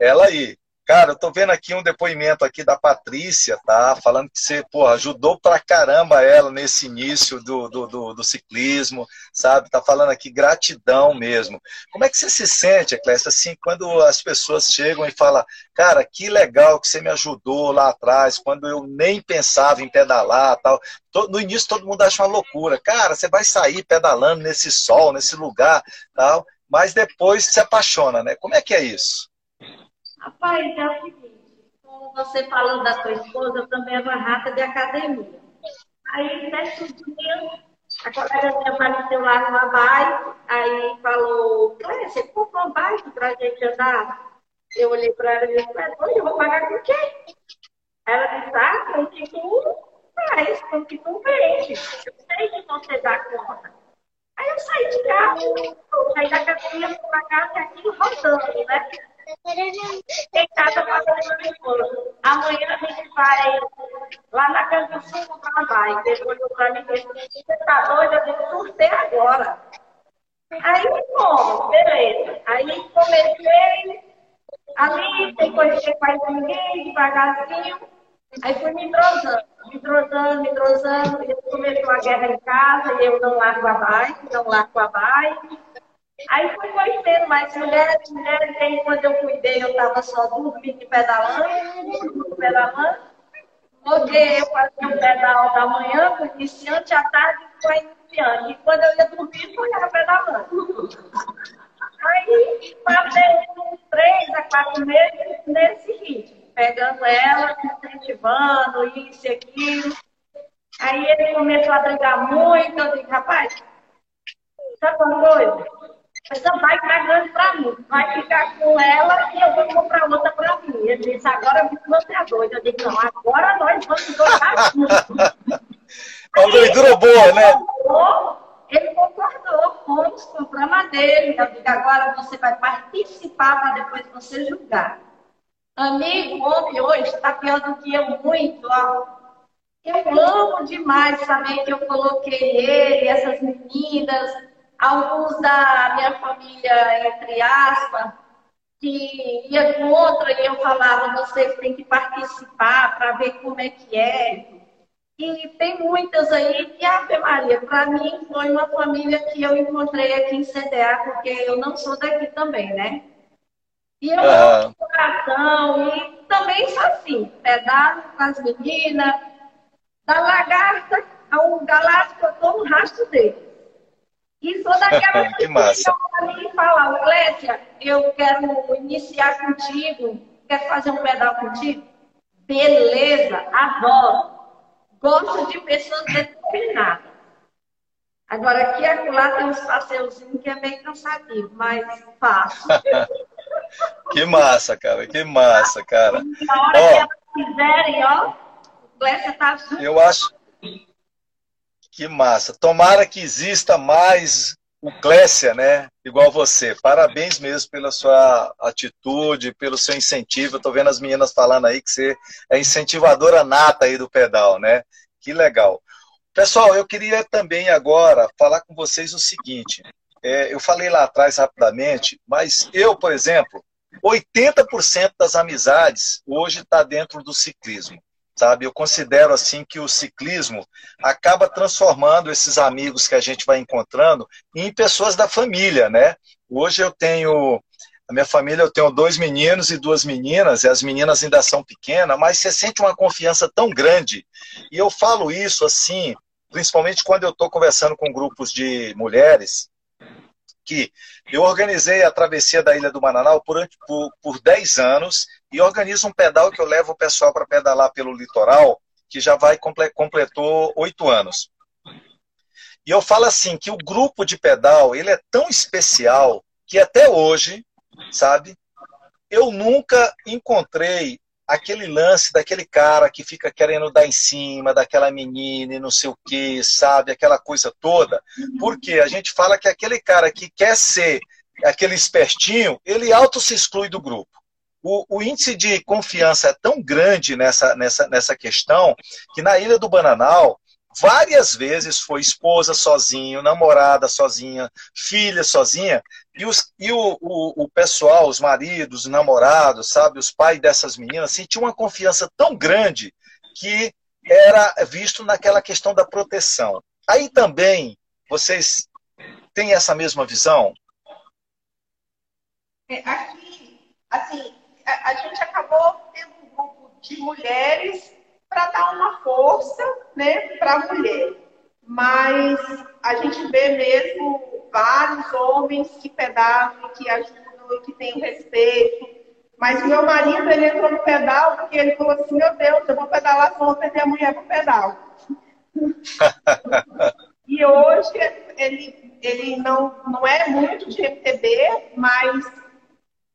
Ela aí. Cara, eu tô vendo aqui um depoimento aqui da Patrícia, tá? Falando que você, porra, ajudou pra caramba ela nesse início do, do, do, do ciclismo, sabe? Tá falando aqui gratidão mesmo. Como é que você se sente, Eclésia, assim, quando as pessoas chegam e falam, cara, que legal que você me ajudou lá atrás, quando eu nem pensava em pedalar tal. No início todo mundo acha uma loucura. Cara, você vai sair pedalando nesse sol, nesse lugar, tal, mas depois se apaixona, né? Como é que é isso? Rapaz, é o seguinte, como você falou da sua esposa, eu também era rata de academia. Aí, nesse dia, a colega minha apareceu lá numa bike, aí falou, Cléia, você comprou uma bike pra gente andar? Eu olhei pra ela e disse, hoje eu vou pagar com quê? Ela disse, ah, com que tu faz, com que tu vende. Eu sei que você dá conta. Aí eu saí de casa, saí da academia pra casa e aquilo rodando, né? Casa fazendo minha esposa. Amanhã a gente vai lá na casa do sul comprar uma bike. Ele olhou pra mim e você tá doida? Eu surtei agora. Aí, como? Beleza. Aí comecei ali, sem conhecer quase ninguém, devagarzinho. Aí fui me entrosando, me entrosando, me entrosando. Começou a guerra em casa e eu não largo a bike, não largo a bike. Aí fui conhecendo mais mulheres, mulheres, e aí quando eu cuidei, eu estava só dormindo e pedalando, pedalando. Porque eu fazia o pedal da manhã com iniciante, à tarde com iniciante. E quando eu ia dormir, eu ia pedalando. Aí passei uns três a quatro meses nesse ritmo, pegando ela, incentivando, isso e aquilo. Aí ele começou a brigar muito, eu disse, rapaz, sabe uma coisa? Essa vai grande pra mim, vai ficar com ela e eu vou comprar outra pra mim. Ele disse, agora você é doida. Eu disse, não, agora nós vamos gostar juntos. Uma doidura boa, né? concordou, Ele concordou, fomos, compramos a dele. Eu digo, agora você vai participar para depois você julgar. Amigo, homem hoje está pior do que eu muito, ó. Eu amo demais saber que eu coloquei ele, essas meninas, alguns da minha família, entre aspas, que ia contra e eu falava, vocês têm que participar para ver como é que é. E tem muitas aí que, Ave Maria, para mim foi uma família que eu encontrei aqui em CDA, porque eu não sou daqui também, né? E eu de coração, e também sou assim, pedalo com as meninas, da lagarta ao galáctico, eu tô no rastro dele. E sou daquela Que massa. para mim falar, Glécia, eu quero iniciar contigo, quero fazer um pedal contigo? Beleza, adoro. Gosto de pessoas determinadas. Agora, aqui e acolá tem uns passeuzinhos que é meio cansativo, mas faço. Que massa, cara. Que massa, cara. Na hora Ó. que elas quiserem, ó, Glécia tá junto. Eu acho que massa. Tomara que exista mais o Clécia, né? Igual você. Parabéns mesmo pela sua atitude, pelo seu incentivo. Eu tô vendo as meninas falando aí que você é incentivadora nata aí do pedal, né? Que legal. Pessoal, eu queria também agora falar com vocês o seguinte. É, eu falei lá atrás rapidamente, mas eu, por exemplo, 80% das amizades hoje está dentro do ciclismo sabe? Eu considero assim que o ciclismo acaba transformando esses amigos que a gente vai encontrando em pessoas da família, né? Hoje eu tenho A minha família, eu tenho dois meninos e duas meninas, e as meninas ainda são pequenas, mas você sente uma confiança tão grande. E eu falo isso assim, principalmente quando eu estou conversando com grupos de mulheres, que eu organizei a travessia da Ilha do Mananal por, por, por 10 anos e organizo um pedal que eu levo o pessoal para pedalar pelo litoral, que já vai completou oito anos. E eu falo assim que o grupo de pedal ele é tão especial que até hoje sabe? Eu nunca encontrei aquele lance daquele cara que fica querendo dar em cima daquela menina e não sei o que, sabe? Aquela coisa toda. Porque a gente fala que aquele cara que quer ser aquele espertinho, ele auto se exclui do grupo. O, o, índice de confiança é tão grande nessa, nessa, nessa questão que na Ilha do Bananal, várias vezes foi esposa sozinho, namorada sozinha, filha sozinha, e, os, e o, o, o, pessoal, os maridos, os namorados, sabe, os pais dessas meninas, sentiam uma confiança tão grande que era visto naquela questão da proteção. Aí também, vocês têm essa mesma visão? É, aqui, assim, a, a gente acabou tendo um grupo de mulheres para dar uma força né, para a mulher. Mas a gente vê mesmo vários homens que pedalam, que ajudam e que têm respeito. Mas o meu marido, ele entrou no pedal porque ele falou assim, meu Deus, eu vou pedalar, só vou perder a mulher pro pedal. e hoje ele, ele não, não é muito de MTB, mas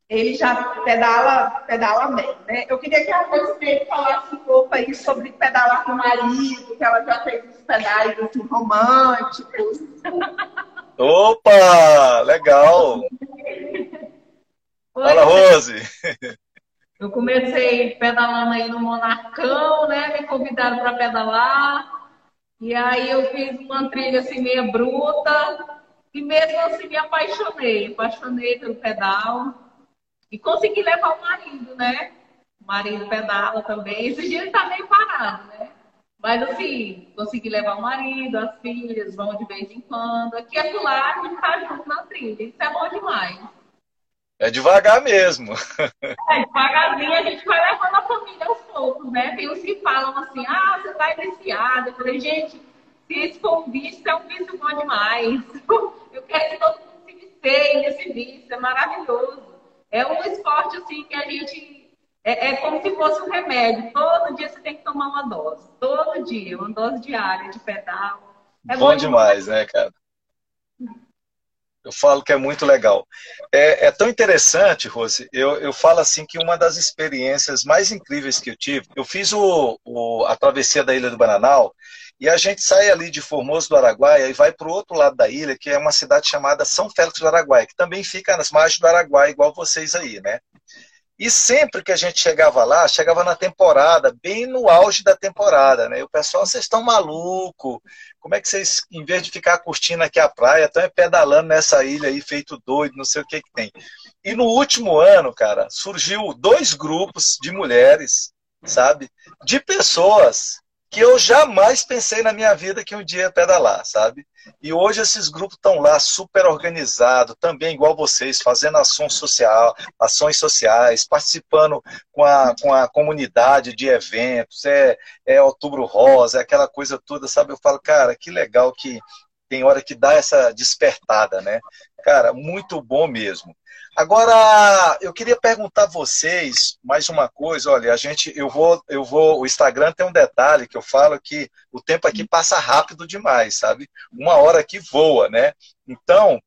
ele já pedala, pedala bem, né? Eu queria que a Rosane falasse um pouco aí sobre pedalar com o marido, que ela já fez uns pedais assim, românticos. Opa, legal! Fala, Rose! Eu comecei pedalando aí no Monarcão, né? Me convidaram para pedalar. E aí eu fiz uma trilha assim meia bruta. E mesmo assim me apaixonei. Apaixonei pelo pedal. E consegui levar o marido, né? O marido pedala também. Esse dia ele tá meio parado, né? Mas assim, consegui levar o marido, as filhas, vão de vez em quando. Aqui é do lado, a gente tá junto na trilha. Isso é bom demais. É devagar mesmo. É, devagarzinho a gente vai levando a família aos poucos, né? Tem uns que falam assim, ah, você tá iniciado. Eu falei, gente, se esse for um vício, é um vício bom demais. Eu quero que todo mundo se vicie nesse vício, é maravilhoso. É um esporte assim que a gente. É, é, como se fosse um remédio. Todo dia você tem que tomar uma dose. Todo dia, uma dose diária de pedal. É bom, demais, né, cara? Eu falo que é muito legal. É, é tão interessante, Rose. Eu, eu falo assim que uma das experiências mais incríveis que eu tive, eu fiz o, o a travessia da Ilha do Bananal e a gente sai ali de Formoso do Araguaia e vai para o outro lado da ilha, que é uma cidade chamada São Félix do Araguaia, que também fica nas margens do Araguaia, igual vocês aí, né? E sempre que a gente chegava lá, chegava na temporada, bem no auge da temporada, né? E o pessoal, vocês estão maluco? Como é que vocês, em vez de ficar curtindo aqui a praia, estão pedalando nessa ilha aí, feito doido, não sei o que que tem. E no último ano, cara, surgiu dois grupos de mulheres, sabe? De pessoas que eu jamais pensei na minha vida que um dia ia pedalar, sabe? E hoje esses grupos estão lá super organizados, também igual vocês, fazendo ações, social, ações sociais, participando com a, com a comunidade de eventos, é, é outubro rosa, é aquela coisa toda, sabe? Eu falo, cara, que legal que tem hora que dá essa despertada, né? Cara, muito bom mesmo. Agora, eu queria perguntar a vocês mais uma coisa. Olha, a gente, eu vou, eu vou. O Instagram tem um detalhe que eu falo que o tempo aqui passa rápido demais, sabe? Uma hora aqui voa, né? Então,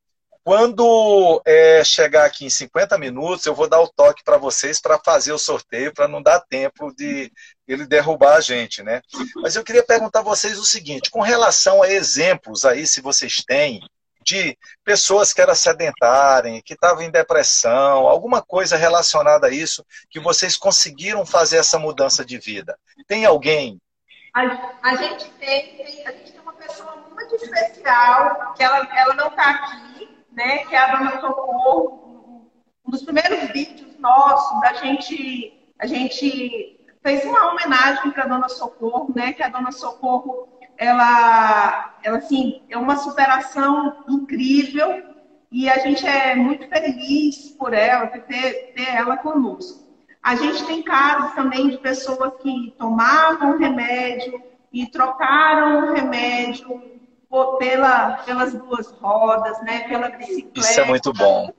quando é, chegar aqui em 50 minutos, eu vou dar o toque para vocês para fazer o sorteio, para não dar tempo de ele derrubar a gente, né? Mas eu queria perguntar a vocês o seguinte: com relação a exemplos aí, se vocês têm de pessoas que eram sedentarem, que estavam em depressão, alguma coisa relacionada a isso, que vocês conseguiram fazer essa mudança de vida? Tem alguém? A, a gente tem, tem, a gente tem uma pessoa muito especial, que ela, ela não está aqui, né? Que é a Dona Socorro. Um dos primeiros vídeos nossos, a gente, a gente fez uma homenagem para a Dona Socorro, né? Que a Dona Socorro ela, ela assim, é uma superação incrível. e a gente é muito feliz por ela, por ter, ter ela conosco. A gente tem casos também de pessoas que tomavam remédio e trocaram o remédio pela, pelas duas rodas, né? Pela bicicleta. Isso é muito bom.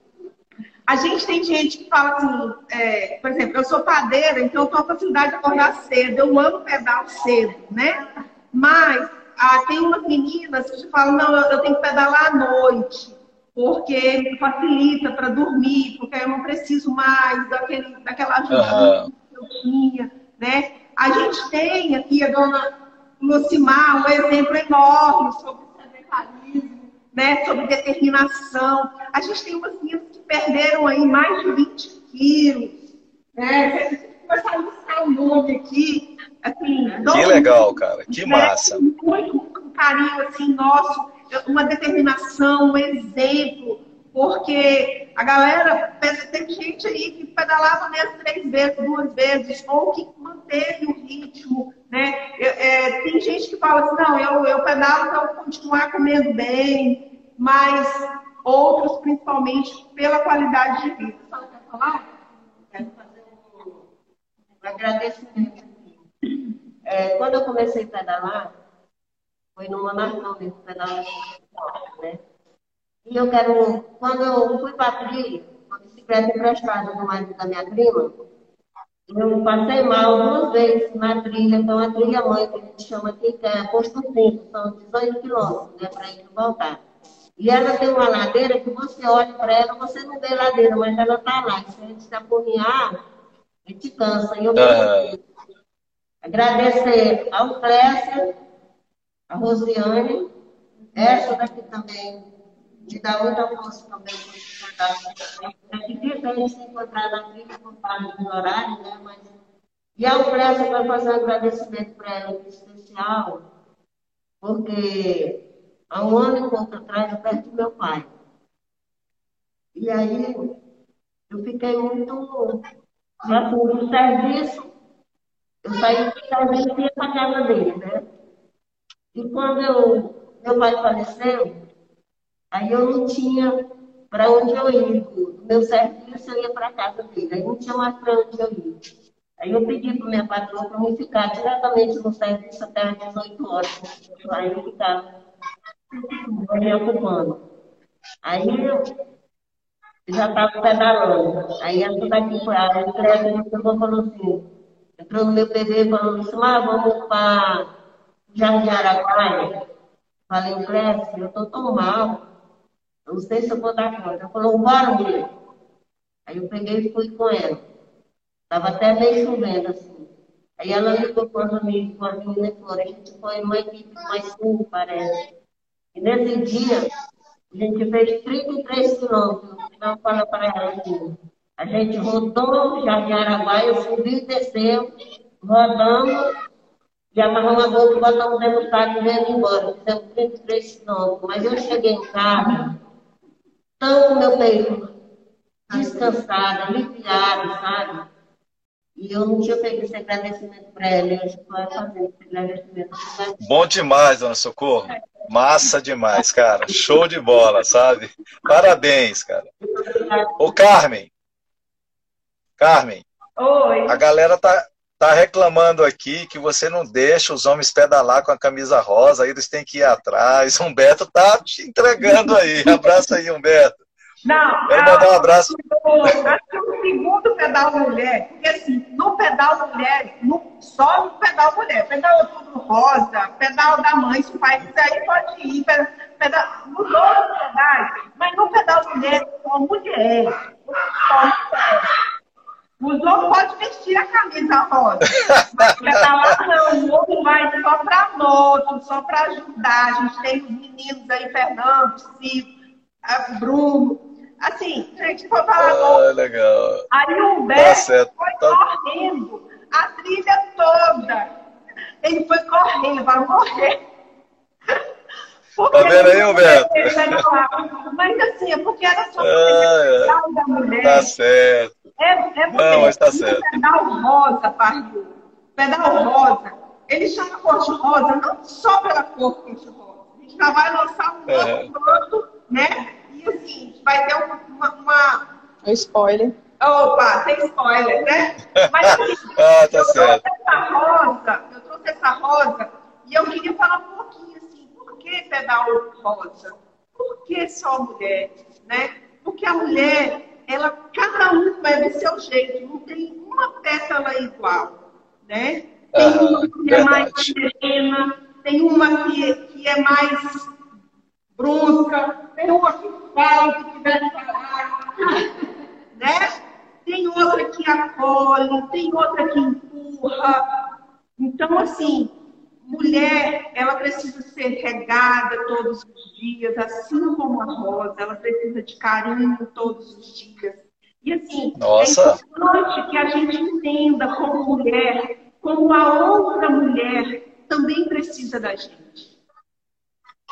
A gente tem gente que fala assim, é, por exemplo, eu sou padeira, então eu tenho a facilidade de acordar cedo, eu amo pedal cedo, né? Mas ah, tem umas meninas que falam, não, eu tenho que pedalar à noite, porque facilita para dormir, porque eu não preciso mais daquele, daquela ajuda uhum. que eu tinha, né? A gente tem aqui a dona Lucimar um exemplo enorme sobre sedentarismo, né? sobre determinação. A gente tem umas meninas que perderam aí mais de 20 quilos. Né? Se a gente começar a listar o nome aqui, assim... Que legal, cara. Que né? massa. Muito carinho, assim, nosso, uma determinação, um exemplo, porque a galera, tem gente aí que pedalava mesmo três vezes, duas vezes, ou que manteve o ritmo, né? É, tem gente que fala assim, não, eu, eu pedalo para continuar comendo bem, mas outros, principalmente, pela qualidade de vida. Só quer falar? Quero fazer um agradecimento é, quando eu comecei a pedalar, foi numa marcão mesmo, pedalar né? E eu quero, quando eu fui para a trilha, uma bicicleta emprestada do marido da minha prima, eu passei mal duas vezes na trilha, então a trilha mãe, que a gente chama aqui, que é posto 5, são 18 quilômetros, né, para ir e voltar. E ela tem uma ladeira que você olha para ela, você não vê ladeira, mas ela está lá. se a gente se apurrinhar, a gente cansa. E eu uhum. Agradecer ao Clécio, a Rosiane, essa daqui também, me dá muita força também É difícil a gente se encontrar trilha por parte do horário, né? Mas... E ao Clécio para fazer um agradecimento para ela especial, porque há um ano e pouco atrás eu perdi meu pai. E aí eu fiquei muito já por serviço eu saí do serviço e ia para casa dele, né? E quando eu, meu pai faleceu, aí eu não tinha para onde eu ir. Do meu serviço eu ia para casa dele, aí não tinha mais para onde eu ir. Aí eu pedi para minha patroa para me ficar diretamente no serviço até às 18 horas. Aí eu ficava me ocupando. Aí eu já estava pedalando. Aí essa daqui foi a entrega que eu falou assim, entrou no meu e falou assim, vamos para Jardim Araguaia. Falei, Clécio, eu estou tão mal, eu não sei se eu vou dar conta. Ela falou, bora, mulher. Aí eu peguei e fui com ela. Estava até meio chovendo, assim. Aí ela ligou com as amigas, com as meninas e falou, a gente foi mais cinco, parece. E nesse dia, a gente fez 33 quilômetros. Então, eu falei para ela assim, a gente rodou o Jardim Araguaia, subiu e desceu, rodamos, e amarramos a boca e botamos dentro do carro e viemos embora. Fizemos 33 quilômetros. Mas eu cheguei em casa, tão com meu peito descansada, aliviada, sabe? E eu não tinha feito esse agradecimento para ela. Eu estou fazendo esse agradecimento. Bom demais, dona Socorro. Massa demais, cara. Show de bola, sabe? Parabéns, cara. Ô, Carmen, Carmen. Oi. A galera tá, tá reclamando aqui que você não deixa os homens pedalar com a camisa rosa, aí eles têm que ir atrás. Humberto tá te entregando aí. Abraço aí, Humberto. Não, Quero mandar um abraço. Acho que o segundo pedal mulher, porque assim, no pedal mulher, no, só no pedal mulher, pedal tudo rosa, pedal da mãe, se o pai ir, pode ir, pedal, pedal, nos outros pedais, mas no pedal mulher, só mulher, só mulher. Os homens podem vestir a camisa rosa, mas pedalar não, o homem vai só para moto, só para ajudar. A gente tem os meninos aí, Fernando, Cico, Bruno. Assim, gente foi falar. Ah, legal. Aí o Humberto tá foi tá... correndo a trilha toda. Ele foi correndo, vai morrer. Porque tá vendo aí, Humberto? Mas assim, é porque era só ah, é. da mulher. Tá certo. É, é Não, mas tá certo. pedal rosa, Pardo. Pedal rosa. Ele chama cor de rosa não só pela cor cor de rosa. A gente já vai lançar um outro produto, né? E assim, vai ter uma. uma... Um spoiler. Opa, tem spoiler, né? Mas assim, Ah, tá eu certo. trouxe essa rosa, eu trouxe essa rosa e eu queria falar um pouquinho que pedal rosa? Por que só mulher? Né? Porque a mulher, ela, cada uma é do seu jeito, não tem uma pétala igual. Né? Tem Aham, uma que é mais serena, tem uma que, que é mais brusca, tem uma que fala o que que falar, né? Tem outra que acolhe, tem outra que empurra. Então, assim, mulher, ela precisa ser regada todos os dias, assim como a rosa, ela precisa de carinho todos os dias. E assim, Nossa. é importante que a gente entenda como mulher, como a outra mulher também precisa da gente.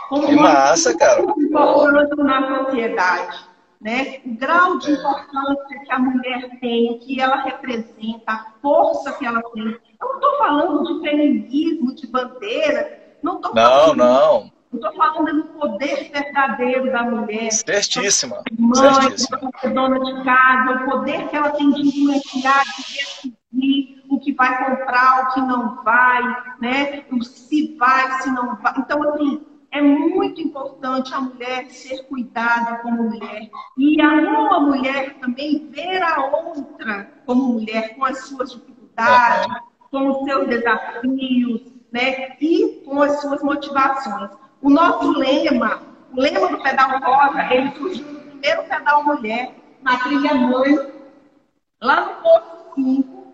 Como Que massa, cara. importante na sociedade. Né? O grau de importância que a mulher tem, que ela representa, a força que ela tem. Eu não estou falando de feminismo, de bandeira. Não estou Não, falando, não. Estou falando do poder verdadeiro da mulher. Certíssima. Mãe, Certíssima. dona de casa, o poder que ela tem de influenciar, de decidir o que vai comprar, o que não vai, né? O se vai, se não vai. Então, assim, é muito importante a mulher ser cuidada como mulher. E a uma mulher também ver a outra como mulher, com as suas dificuldades, com os seus desafios, né? E com as suas motivações. O nosso lema, o lema do pedal rosa, ele surgiu no primeiro pedal mulher, na trilha mãe, lá no posto 5.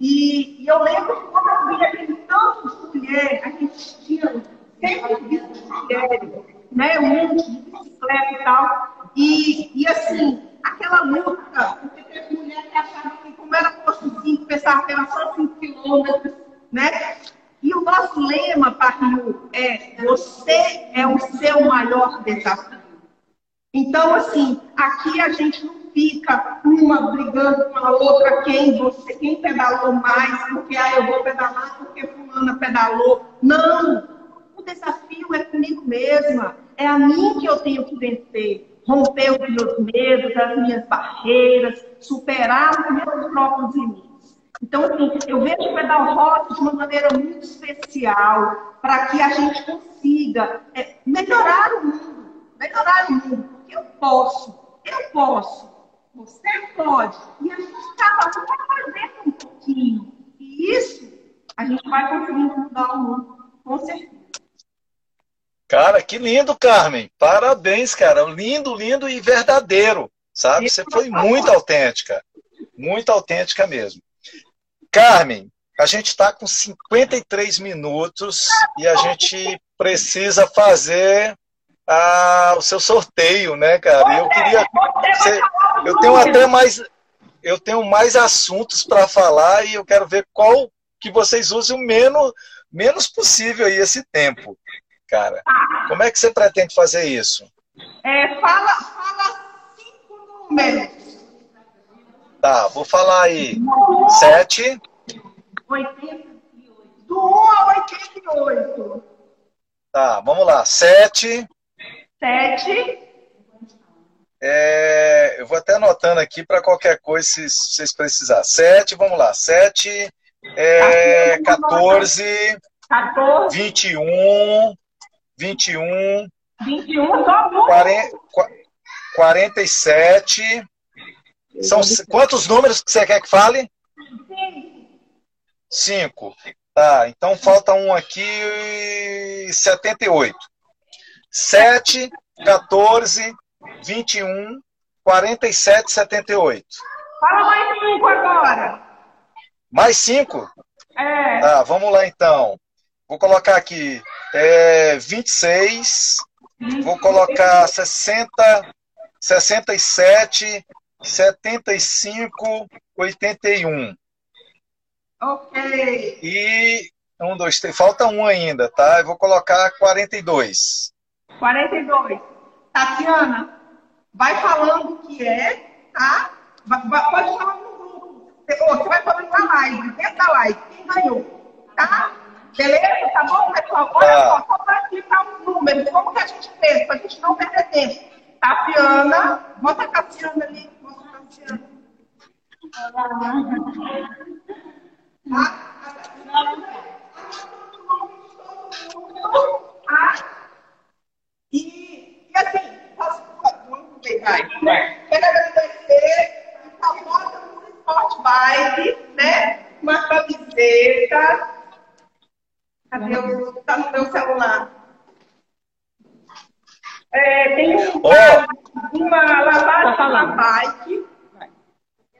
E, e eu lembro que quando eu vi aquele tanto de mulher, a gente tinha sempre mulheres, né? Um de bicicleta e tal. E, e assim, aquela luta, porque teve mulher que achava que como era posto 5, pensava que era só 5 quilômetros, né? E o nosso lema, Parriu, é você é o seu maior desafio. Então, assim, aqui a gente não fica uma brigando com a outra, quem você, quem pedalou mais, porque ah, eu vou pedalar porque fulana pedalou. Não! Desafio é comigo mesma. É a mim que eu tenho que vencer. Romper os meus medos, as minhas barreiras, superar os meus próprios limites. Então, assim, eu vejo o pedal rosa de uma maneira muito especial para que a gente consiga é, melhorar o mundo. Melhorar o mundo. Porque eu posso. Eu posso. Você pode. E a gente vai fazer um pouquinho. E isso a gente vai conseguindo mudar o mundo, com certeza. Cara, que lindo, Carmen. Parabéns, cara. Lindo, lindo e verdadeiro, sabe? Você foi muito autêntica. Muito autêntica mesmo. Carmen, a gente está com 53 minutos e a gente precisa fazer ah, o seu sorteio, né, cara? Eu queria. Você, eu tenho até mais. Eu tenho mais assuntos para falar e eu quero ver qual que vocês usem o menos, menos possível aí esse tempo, cara. Como é que você pretende fazer isso? É, fala, fala cinco números. Tá, vou falar aí. 7, 88. Do 1 ao 88. tá, vamos lá. 7, 7. é, eu vou até anotando aqui para qualquer coisa se se vocês precisarem. 7, vamos lá. 7, é, 14, 14. 21, 21, 21. Só um. 40, 47. São quantos números que você quer que fale? Cinco. Tá, então falta um aqui, 78. 7, 14, 21, 47, 78. Fala mais cinco agora. Mais cinco? É. Tá, vamos lá então. Vou colocar aqui é, 26, vou colocar 60, 67, 75, 81. Ok. E um, dois, três, falta um ainda, tá? Eu vou colocar 42. 42. Tatiana, vai falando o que é, tá? Vai- vai- pode falar no grupo. Você, vai falando na live, dentro da live, quem ganhou, tá? Beleza? Tá bom, pessoal? Olha Tá. só, só para explicar os números, como que a gente fez, pra gente não perder tempo. Cassiana. Mostra a Cassiana ali. Mostra a Cassiana. Tá? Tá? E, e assim, posso, vamos aproveitar. Quero agradecer a famosa Sport Bike, né? Uma camiseta. Cadê o. Tá no meu celular. É, tem um, Ô. uma lavagem na bike.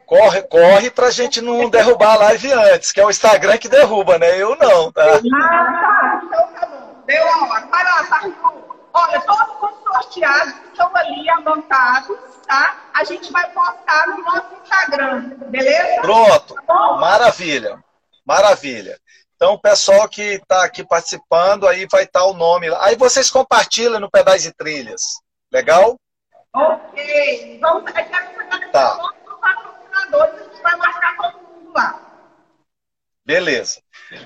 Corre, corre pra gente não derrubar a live antes, que é o Instagram que derruba, né? Eu não, tá? Ah, tá. Então tá bom. Deu a hora. Vai lá, Sarru. Olha, todos os sorteados que estão ali anotados, tá? A gente vai postar no nosso Instagram, beleza? Pronto. Tá? Maravilha. Maravilha. Então, o pessoal que está aqui participando, aí vai estar o nome. Aí vocês compartilham no Pedais e Trilhas. Legal? Ok. Vamos, eu quero Tá. todos os patrocinadores, a gente vai marcar todo mundo lá. Beleza.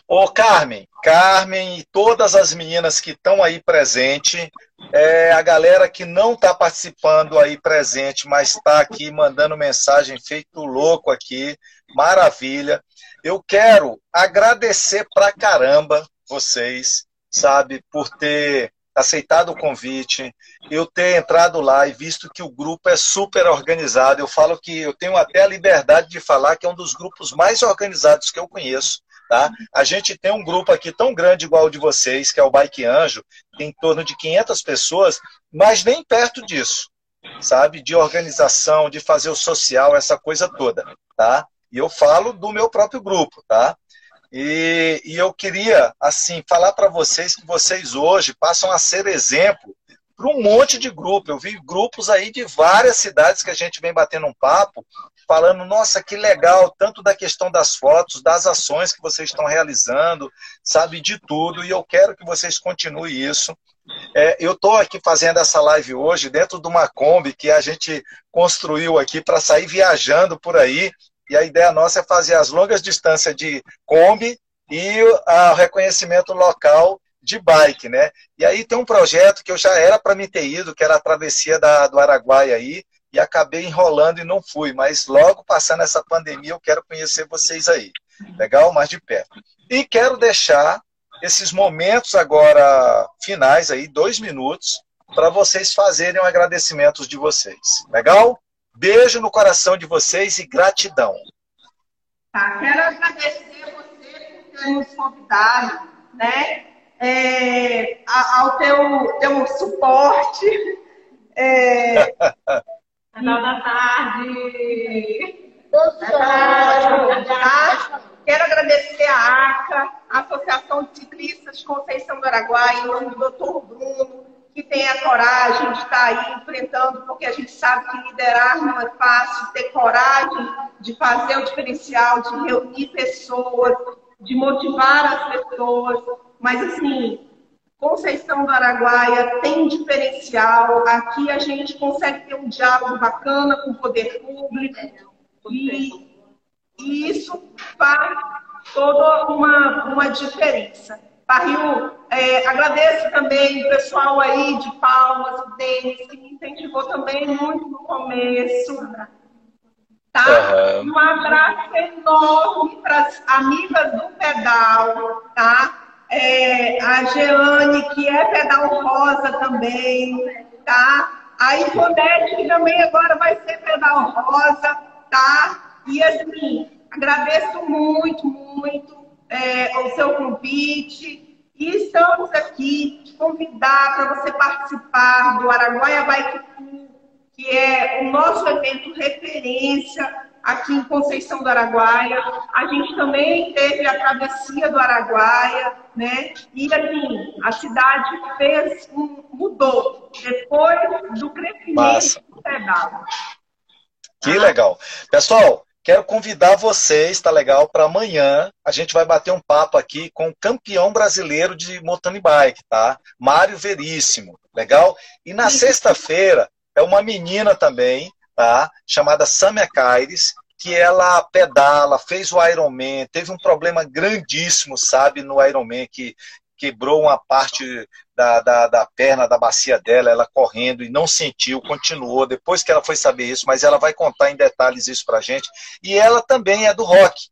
Ô, Carmen, Carmen e todas as meninas que estão aí presente, é, a galera que não está participando aí presente, mas está aqui mandando mensagem feito louco aqui, maravilha. Eu quero agradecer pra caramba vocês, sabe, por ter aceitado o convite, eu ter entrado lá e visto que o grupo é super organizado. Eu falo que eu tenho até a liberdade de falar que é um dos grupos mais organizados que eu conheço. Tá? A gente tem um grupo aqui tão grande igual o de vocês, que é o Bike Anjo, tem em torno de 500 pessoas, mas nem perto disso, sabe? De organização, de fazer o social, essa coisa toda, tá? E eu falo do meu próprio grupo, tá? E, e eu queria, assim, falar para vocês que vocês hoje passam a ser exemplo para um monte de grupo. Eu vi grupos aí de várias cidades que a gente vem batendo um papo, falando, nossa, que legal, tanto da questão das fotos, das ações que vocês estão realizando, sabe, de tudo, e eu quero que vocês continuem isso. É, eu estou aqui fazendo essa live hoje dentro de uma Kombi que a gente construiu aqui para sair viajando por aí, e a ideia nossa é fazer as longas distâncias de Kombi e o reconhecimento local de bike, né? E aí tem um projeto que eu já era para me ter ido, que era a travessia da, do Araguaia aí, e acabei enrolando e não fui, mas logo passando essa pandemia eu quero conhecer vocês aí. Legal? Mais de perto. E quero deixar esses momentos agora finais aí, dois minutos, para vocês fazerem um agradecimento de vocês. Legal? Beijo no coração de vocês e gratidão. Tá, quero agradecer a você por ter nos convidado, né? É, ao teu, teu suporte. É, Final da tarde. tá? Quero agradecer a ACA, Associação de Ciclistas Conceição do Araguaia, em nome do doutor Bruno, que tem a coragem de estar aí enfrentando, porque a gente sabe que liderar não é fácil, ter coragem de fazer o diferencial, de reunir pessoas, de motivar as pessoas. Mas, assim, Conceição do Araguaia tem diferencial. Aqui a gente consegue ter um diálogo bacana com o poder público. E, e isso faz toda uma, uma diferença. Barril, é, agradeço também o pessoal aí de Palmas, o Denis, que me incentivou também muito no começo. Tá? Aham. Um abraço enorme para as amigas do pedal, tá? É, a Jeane, que é pedal rosa também, tá? A Iconete, que também agora vai ser pedal rosa, tá? E assim, agradeço muito, muito é, o seu convite. E estamos aqui te convidar para você participar do Araguaia Bike Tour, que é o nosso evento referência aqui em Conceição do Araguaia. A gente também teve a travessia do Araguaia, né? E assim, a cidade fez um, mudou depois do crescimento Massa. do pedal. Que legal. Pessoal, quero convidar vocês, tá legal, para amanhã a gente vai bater um papo aqui com o campeão brasileiro de mountain bike, tá? Mário Veríssimo, legal? E na sexta-feira é uma menina também, tá? Chamada Samia Caires, que ela pedala, fez o Ironman, teve um problema grandíssimo, sabe, no Ironman, que quebrou uma parte da, da, da, perna, da bacia dela, ela correndo e não sentiu, continuou, depois que ela foi saber isso, mas ela vai contar em detalhes isso pra gente. E ela também é do rock.